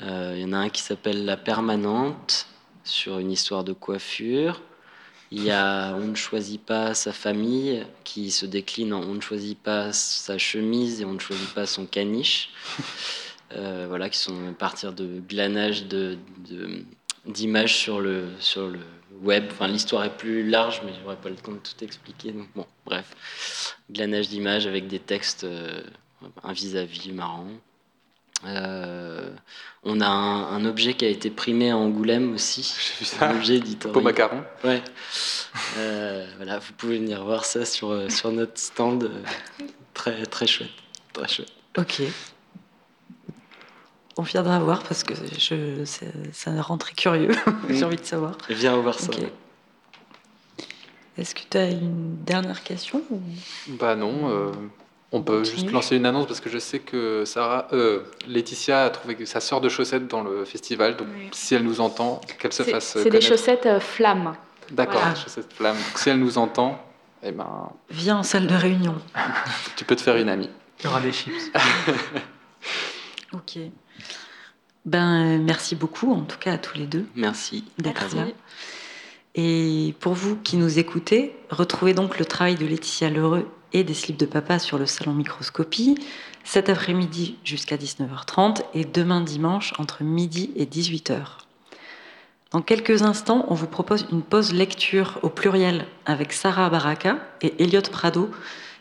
Euh, Il y en a un qui s'appelle La Permanente, sur une histoire de coiffure. Il y a On ne choisit pas sa famille, qui se décline en On ne choisit pas sa chemise et On ne choisit pas son caniche. Euh, voilà, qui sont à partir de glanage de, d'images sur le, sur le web. Enfin, l'histoire est plus large, mais j'aurais pas le temps de tout expliquer. Donc, bon, bref. Glanage d'images avec des textes, euh, un vis-à-vis marrant. Euh, on a un, un objet qui a été primé à Angoulême aussi. J'ai vu Un ça. objet Beau éditorial. macaron. Ouais. Euh, voilà, vous pouvez venir voir ça sur, euh, sur notre stand. euh, très, très chouette. Très chouette. Ok. On viendra voir parce que je, ça, ça rend très curieux. J'ai envie de savoir. Viens voir ça. Est-ce que tu as une dernière question ou- Bah non, euh, on peut Continue. juste lancer une annonce parce que je sais que Sarah, euh, Laetitia a trouvé que sa sœur de chaussettes dans le festival. Donc Oui. si elle nous entend, qu'elle se fasse c'est des chaussettes euh, flammes. D'accord, Voilà. chaussettes flammes. Donc, si elle nous entend, eh ben, Viens en salle de réunion. tu peux te faire une amie. Il y aura des chips. Ok. Ben, euh, merci beaucoup, en tout cas à tous les deux, Merci. d'être Merci. là. Et pour vous qui nous écoutez, retrouvez donc le travail de Laetitia Lheureux et des slips de papa sur le salon Microscopie cet après-midi jusqu'à 19h30 et demain dimanche entre midi et 18h. Dans quelques instants, on vous propose une pause lecture au pluriel avec Sarah Baraka et Elliot Prado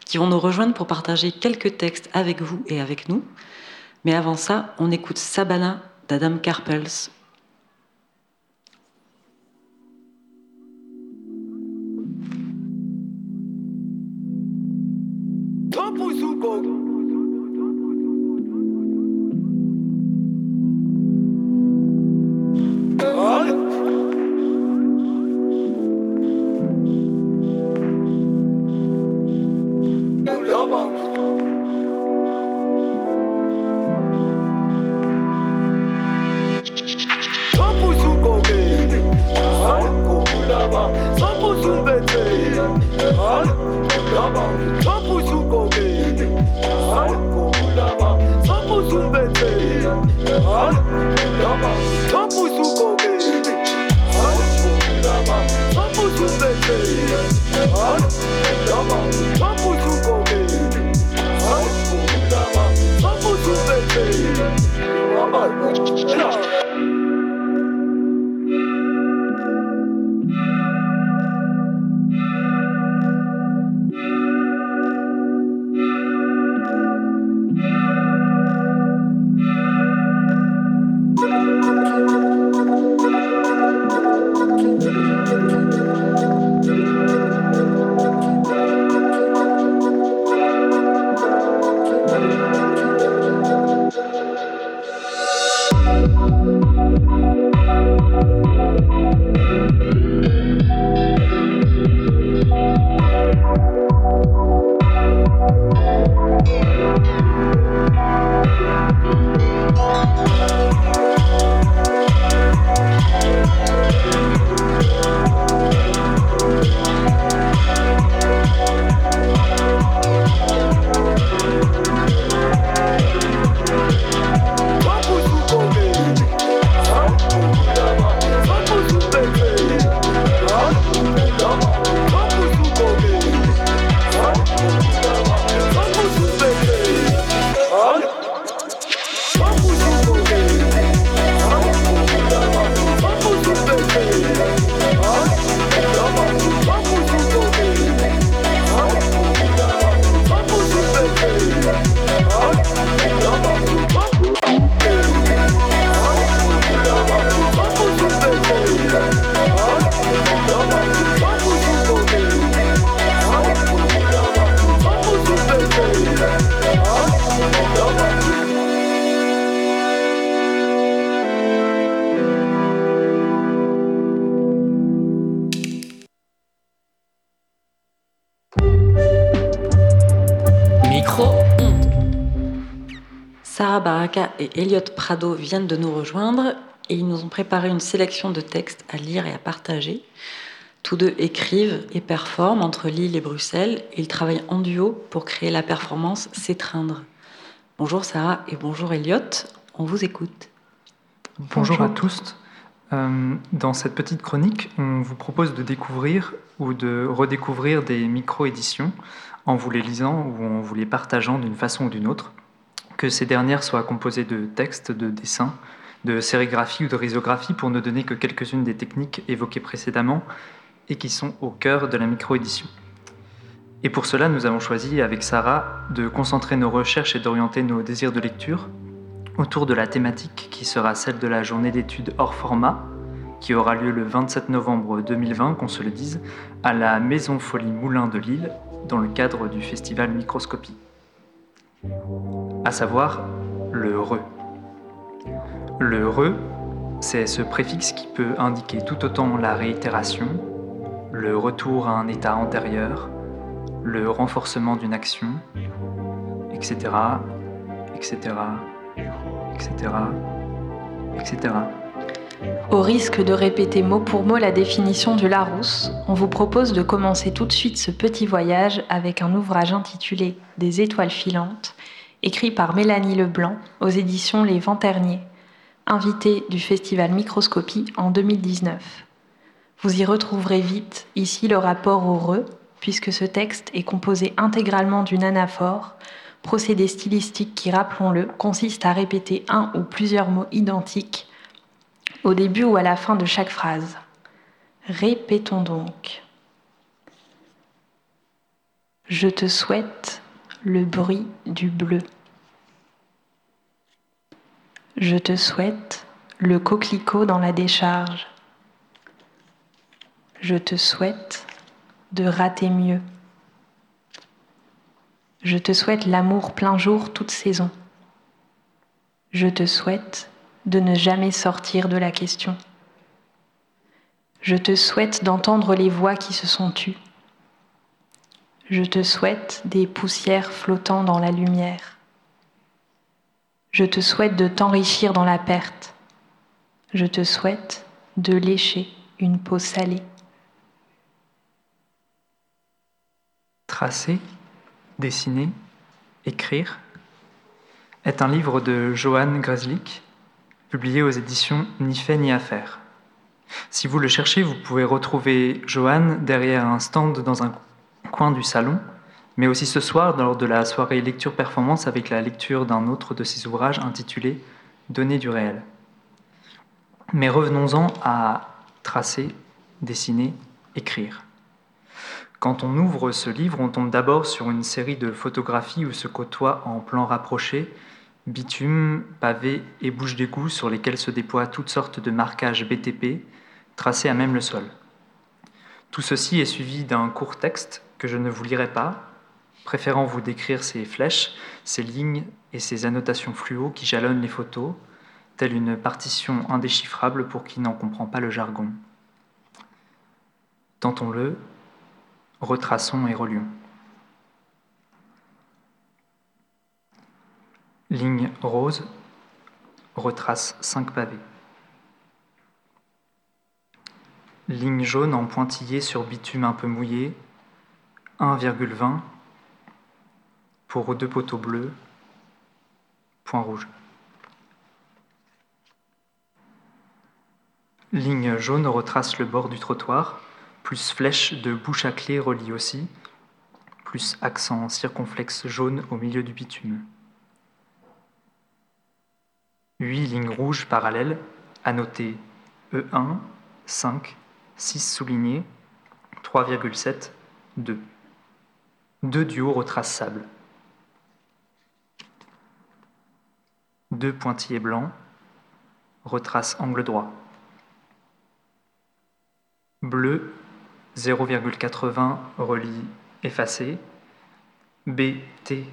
qui vont nous rejoindre pour partager quelques textes avec vous et avec nous. Mais avant ça, on écoute Sabana d'Adam Carpels. Elliot Prado viennent de nous rejoindre et ils nous ont préparé une sélection de textes à lire et à partager. Tous deux écrivent et performent entre Lille et Bruxelles et ils travaillent en duo pour créer la performance S'étreindre. Bonjour Sarah et bonjour Elliot, on vous écoute. Bonjour, à tous. Euh, dans cette petite chronique, on vous propose de découvrir ou de redécouvrir des micro-éditions en vous les lisant ou en vous les partageant d'une façon ou d'une autre que ces dernières soient composées de textes, de dessins, de sérigraphie ou de risographie pour ne donner que quelques-unes des techniques évoquées précédemment et qui sont au cœur de la micro-édition. Et pour cela, nous avons choisi avec Sarah de concentrer nos recherches et d'orienter nos désirs de lecture autour de la thématique qui sera celle de la journée d'études hors format qui aura lieu le 27 novembre 2020, qu'on se le dise, à la Maison Folie Moulin de Lille dans le cadre du festival Microscopie à savoir le re. Le re, c'est ce préfixe qui peut indiquer tout autant la réitération, le retour à un état antérieur, le renforcement d'une action, etc., etc., etc., etc. Au risque de répéter mot pour mot la définition du Larousse, on vous propose de commencer tout de suite ce petit voyage avec un ouvrage intitulé Des étoiles filantes, écrit par Mélanie Leblanc aux éditions Les Venterniers, invitée du festival Microscopie en 2019. Vous y retrouverez vite ici le rapport au re, puisque ce texte est composé intégralement d'une anaphore, procédé stylistique qui, rappelons-le, consiste à répéter un ou plusieurs mots identiques au début ou à la fin de chaque phrase. Répétons donc. Je te souhaite le bruit du bleu. Je te souhaite le coquelicot dans la décharge. Je te souhaite de rater mieux. Je te souhaite l'amour plein jour toute saison. Je te souhaite de ne jamais sortir de la question. Je te souhaite d'entendre les voix qui se sont tues. Je te souhaite des poussières flottant dans la lumière. Je te souhaite de t'enrichir dans la perte. Je te souhaite de lécher une peau salée. Tracer, dessiner, écrire est un livre de Johan Greslik, publié aux éditions Ni fait ni affaire. Si vous le cherchez, vous pouvez retrouver Johan derrière un stand dans un coin du salon, mais aussi ce soir lors de la soirée lecture performance avec la lecture d'un autre de ses ouvrages intitulé Données du réel. Mais revenons-en à tracer, dessiner, écrire. Quand on ouvre ce livre, on tombe d'abord sur une série de photographies où se côtoient en plan rapproché bitume, pavé et bouches d'égout sur lesquelles se déploient toutes sortes de marquages BTP tracés à même le sol. Tout ceci est suivi d'un court texte que je ne vous lirai pas, préférant vous décrire ces flèches, ces lignes et ces annotations fluo qui jalonnent les photos, telle une partition indéchiffrable pour qui n'en comprend pas le jargon. Tentons-le, retraçons et relions. Ligne rose retrace 5 pavés. Ligne jaune en pointillé sur bitume un peu mouillé, 1,20 pour deux poteaux bleus, point rouge. Ligne jaune retrace le bord du trottoir, plus flèche de bouche à clé relie aussi, plus accent circonflexe jaune au milieu du bitume. Huit lignes rouges parallèles, annotées E1, 5, 6 soulignées, 3,7, 2. Deux duos retrace sable. Deux pointillés blancs, retrace angle droit. Bleu, 0,80 relie effacé. BT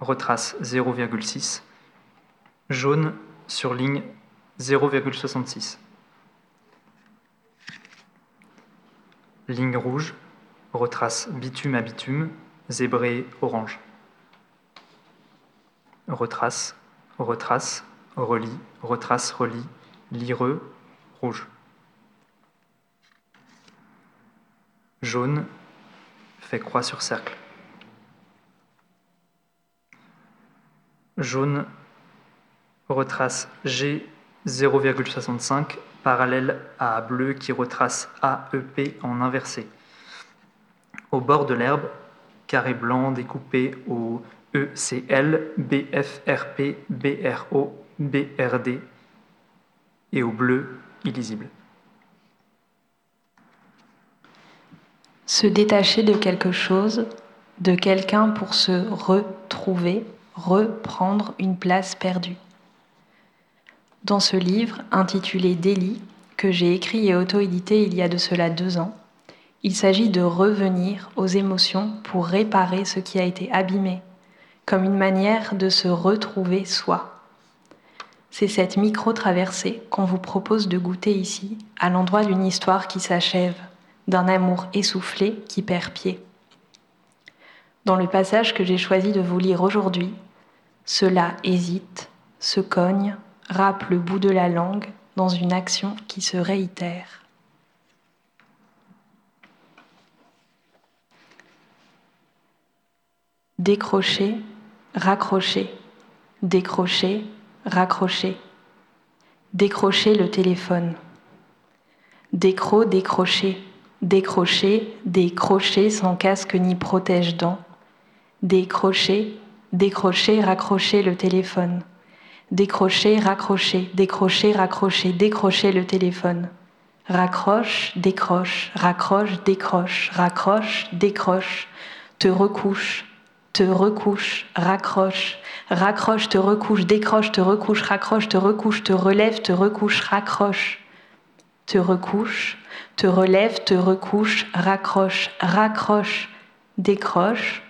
retrace 0,6 jaune sur ligne 0,66. Ligne rouge, retrace bitume à bitume, zébré orange. Retrace, retrace, relie, retrace, relie, lireux, rouge. Jaune, fait croix sur cercle. Jaune, retrace G 0,65 parallèle à bleu qui retrace AEP en inversé. Au bord de l'herbe, carré blanc découpé au ECL, BFRP, BRO, BRD et au bleu illisible. Se détacher de quelque chose, de quelqu'un pour se retrouver, reprendre une place perdue. Dans ce livre, intitulé Délit, que j'ai écrit et auto-édité il y a de cela deux ans, il s'agit de revenir aux émotions pour réparer ce qui a été abîmé, comme une manière de se retrouver soi. C'est cette micro-traversée qu'on vous propose de goûter ici, à l'endroit d'une histoire qui s'achève, d'un amour essoufflé qui perd pied. Dans le passage que j'ai choisi de vous lire aujourd'hui, cela hésite, se cogne, râpe le bout de la langue dans une action qui se réitère. Décrocher, raccrocher, décrocher, raccrocher, décrocher le téléphone. Décro, décrocher, décrocher, décrocher sans casque ni protège-dents. Décrocher, décrocher, raccrocher le téléphone décrocher, raccrocher, décrocher, raccrocher, décrocher le téléphone. Raccroche, décroche, raccroche, décroche, raccroche, décroche, te recouche, te recouche, raccroche, raccroche, te recouche, décroche, te recouche, raccroche, te recouche, te relève, te recouche, raccroche, te recouche, te relève, te recouche, raccroche, raccroche, décroche,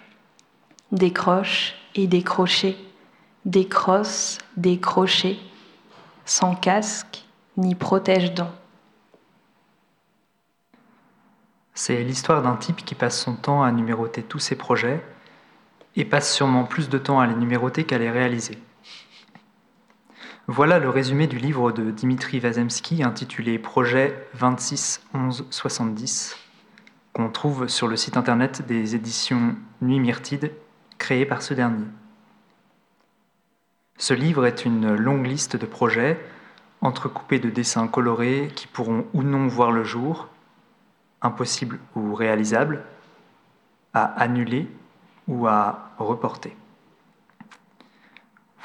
décroche et décrocher décrosse, décroché, sans casque ni protège-dents. C'est l'histoire d'un type qui passe son temps à numéroter tous ses projets et passe sûrement plus de temps à les numéroter qu'à les réaliser. Voilà le résumé du livre de Dimitri Vazemski intitulé Projet 26 11 70 qu'on trouve sur le site internet des éditions Nuit Myrtide, créé par ce dernier. Ce livre est une longue liste de projets entrecoupés de dessins colorés qui pourront ou non voir le jour, impossibles ou réalisables, à annuler ou à reporter.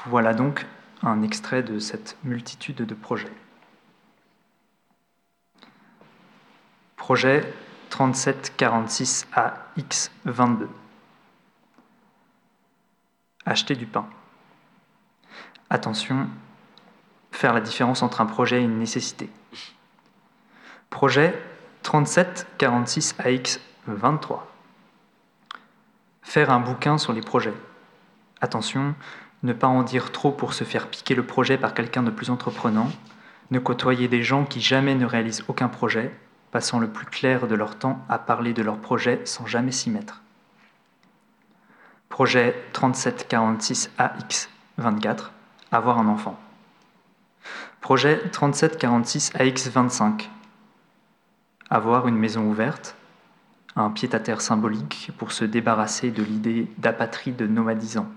Voilà donc un extrait de cette multitude de projets. Projet 3746 AX22. Acheter du pain. Attention, faire la différence entre un projet et une nécessité. Projet 3746 AX23. Faire un bouquin sur les projets. Attention, ne pas en dire trop pour se faire piquer le projet par quelqu'un de plus entreprenant. Ne côtoyer des gens qui jamais ne réalisent aucun projet, passant le plus clair de leur temps à parler de leur projet sans jamais s'y mettre. Projet 3746 AX24. Avoir un enfant. Projet 3746 AX25. Avoir une maison ouverte, un pied-à-terre symbolique pour se débarrasser de l'idée d'apatride nomadisant.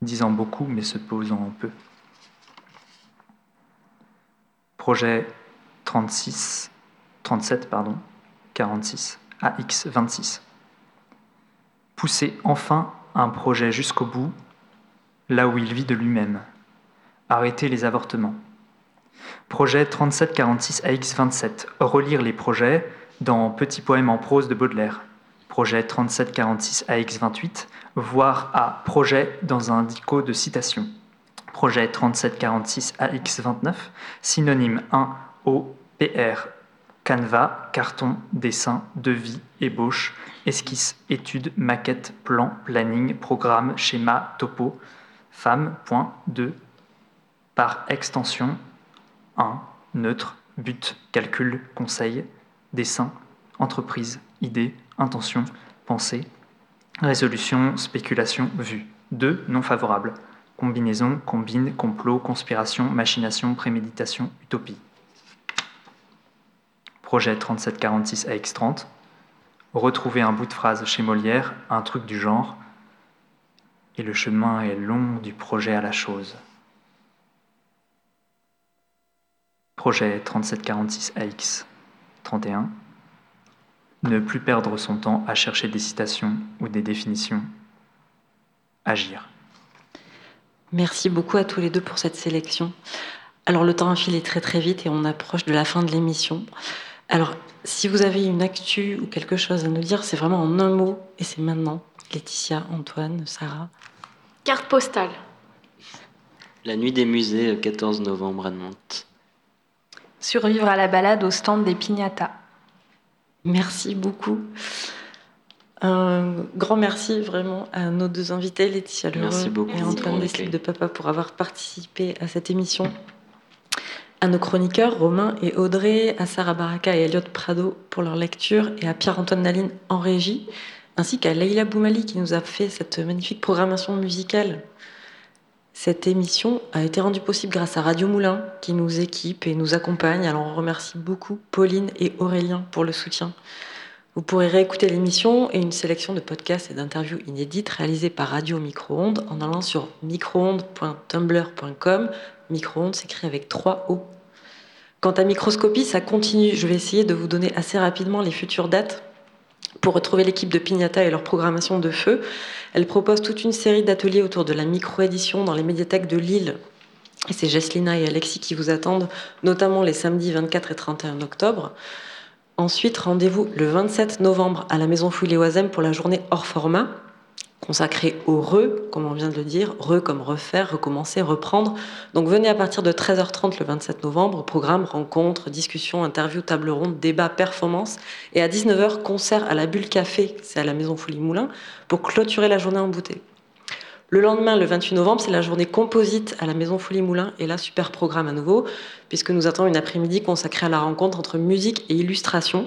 Disant beaucoup mais se posant peu. Projet 36, 37 pardon, 46 AX26. Pousser enfin un projet jusqu'au bout, là où il vit de lui-même. Arrêter les avortements. Projet 3746 AX27. Relire les projets dans Petit poème en prose de Baudelaire. Projet 3746 AX28. Voir à projet dans un dico de citation. Projet 3746 AX29. Synonyme 1 au PR. Canevas, carton, dessin, devis, ébauche, esquisse, étude, maquette, plan, planning, programme, schéma, topo, femme, point, 2, par extension, 1, neutre, but, calcul, conseil, dessin, entreprise, idée, intention, pensée, résolution, spéculation, vue. 2, non favorable, combinaison, combine, complot, conspiration, machination, préméditation, utopie. Projet 3746 AX30. Retrouver un bout de phrase chez Molière, un truc du genre. Et le chemin est long du projet à la chose. Projet 3746 AX31. Ne plus perdre son temps à chercher des citations ou des définitions. Agir. Merci beaucoup à tous les deux pour cette sélection. Alors le temps a filé très très vite et on approche de la fin de l'émission. Alors si vous avez une actu ou quelque chose à nous dire, c'est vraiment en un mot et c'est maintenant. Laetitia, Antoine, Sarah. Carte postale. La nuit des musées, 14 novembre à Nantes. Survivre à la balade au stand des Pignata. Merci beaucoup. Un grand merci vraiment à nos deux invités, Laetitia Leroux Merci beaucoup et Antoine. Deslip de Papa, pour avoir participé à cette émission. À nos chroniqueurs, Romain et Audrey, à Sarah Baraka et Elliot Prado pour leur lecture, et à Pierre-Antoine Naline en régie, ainsi qu'à Leïla Boumali qui nous a fait cette magnifique programmation musicale. Cette émission a été rendue possible grâce à Radio Moulin qui nous équipe et nous accompagne. Alors on remercie beaucoup Pauline et Aurélien pour le soutien. Vous pourrez réécouter l'émission et une sélection de podcasts et d'interviews inédites réalisées par Radio Micro-ondes en allant sur microondes.tumblr.com. Micro-ondes s'écrit avec trois O. Quant à Microscopie, ça continue. Je vais essayer de vous donner assez rapidement les futures dates pour retrouver l'équipe de Pignata et leur programmation de feu. Elle propose toute une série d'ateliers autour de la micro-édition dans les médiathèques de Lille. C'est Jesslina et Alexis qui vous attendent, notamment les samedis 24 et 31 octobre. Ensuite, rendez-vous le 27 novembre à la Maison Fouillé-Oisem pour la journée hors format, consacrée au re, comme on vient de le dire, re comme refaire, recommencer, reprendre. Donc venez à partir de 13h30 le 27 novembre, programme, rencontres, discussions, interviews, table ronde, débat, performance. Et à 19h, concert à la Bulle Café, c'est à la Maison Fouillé Moulin, pour clôturer la journée en bouteille. Le lendemain, le 28 novembre, c'est la journée composite à la Maison Folie Moulin. Et là, super programme à nouveau, puisque nous attendons une après-midi consacrée à la rencontre entre musique et illustration,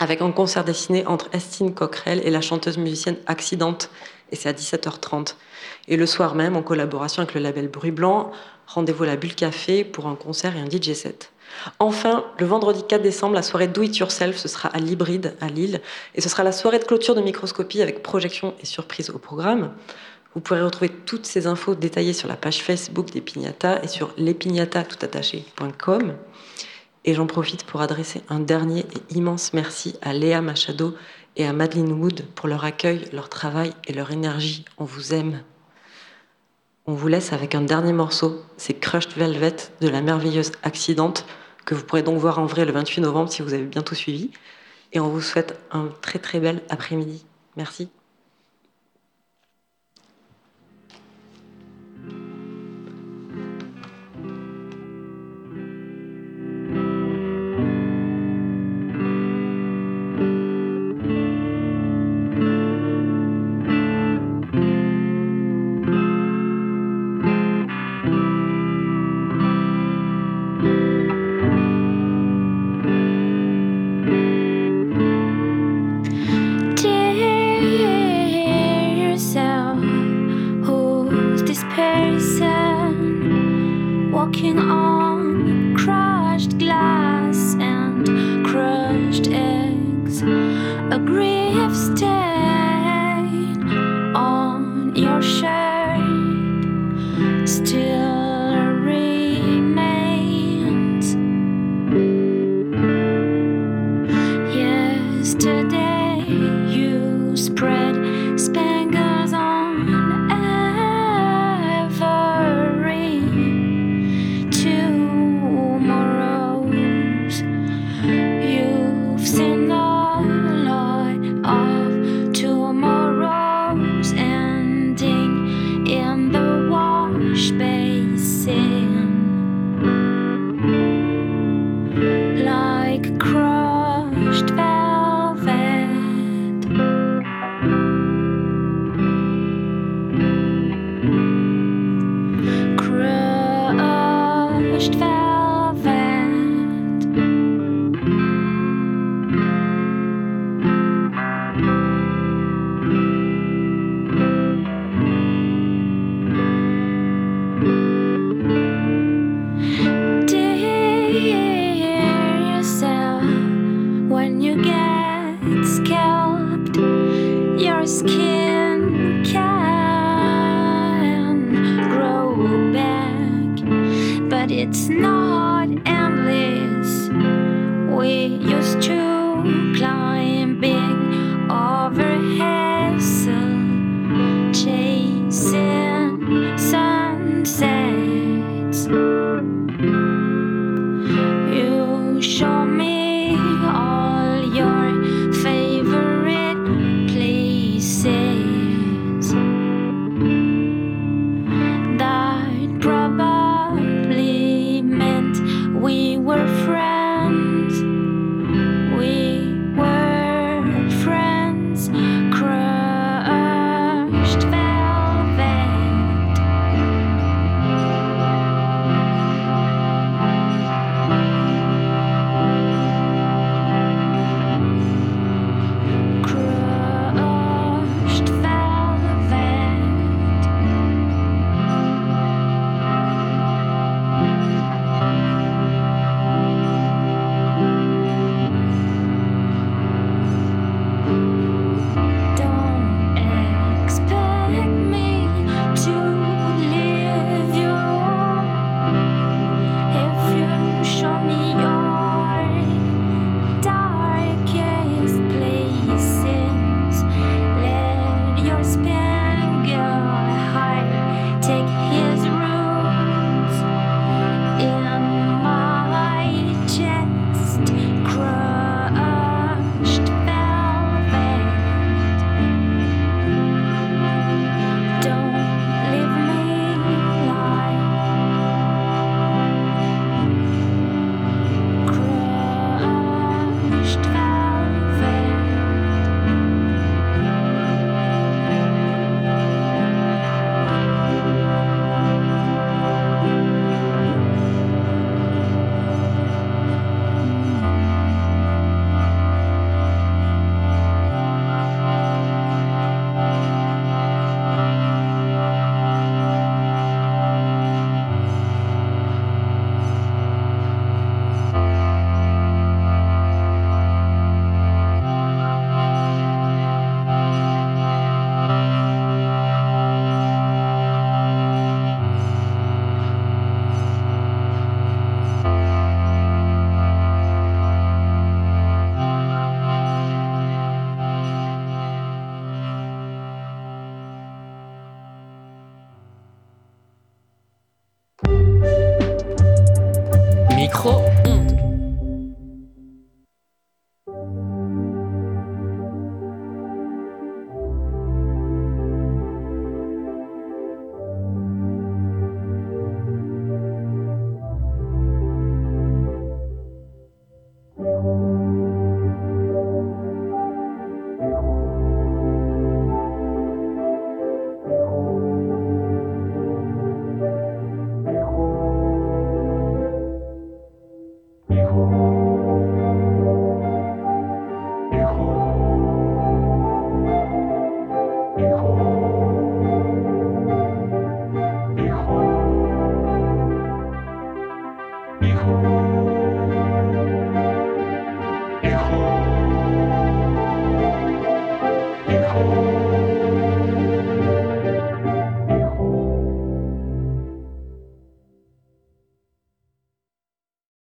avec un concert dessiné entre Estine Coquerel et la chanteuse musicienne Accidente. Et c'est à 17h30. Et le soir même, en collaboration avec le label Bruit Blanc, rendez-vous à la Bulle Café pour un concert et un DJ set. Enfin, le vendredi 4 décembre, la soirée Do It Yourself, ce sera à l'hybride à Lille. Et ce sera la soirée de clôture de microscopie avec projection et surprise au programme. Vous pourrez retrouver toutes ces infos détaillées sur la page Facebook des Pignata et sur lespignata.com. Et j'en profite pour adresser un dernier et immense merci à Léa Machado et à Madeleine Wood pour leur accueil, leur travail et leur énergie. On vous aime. On vous laisse avec un dernier morceau, c'est Crushed Velvet de la merveilleuse Accidente, que vous pourrez donc voir en vrai le 28 novembre si vous avez bien tout suivi. Et on vous souhaite un très très bel après-midi. Merci.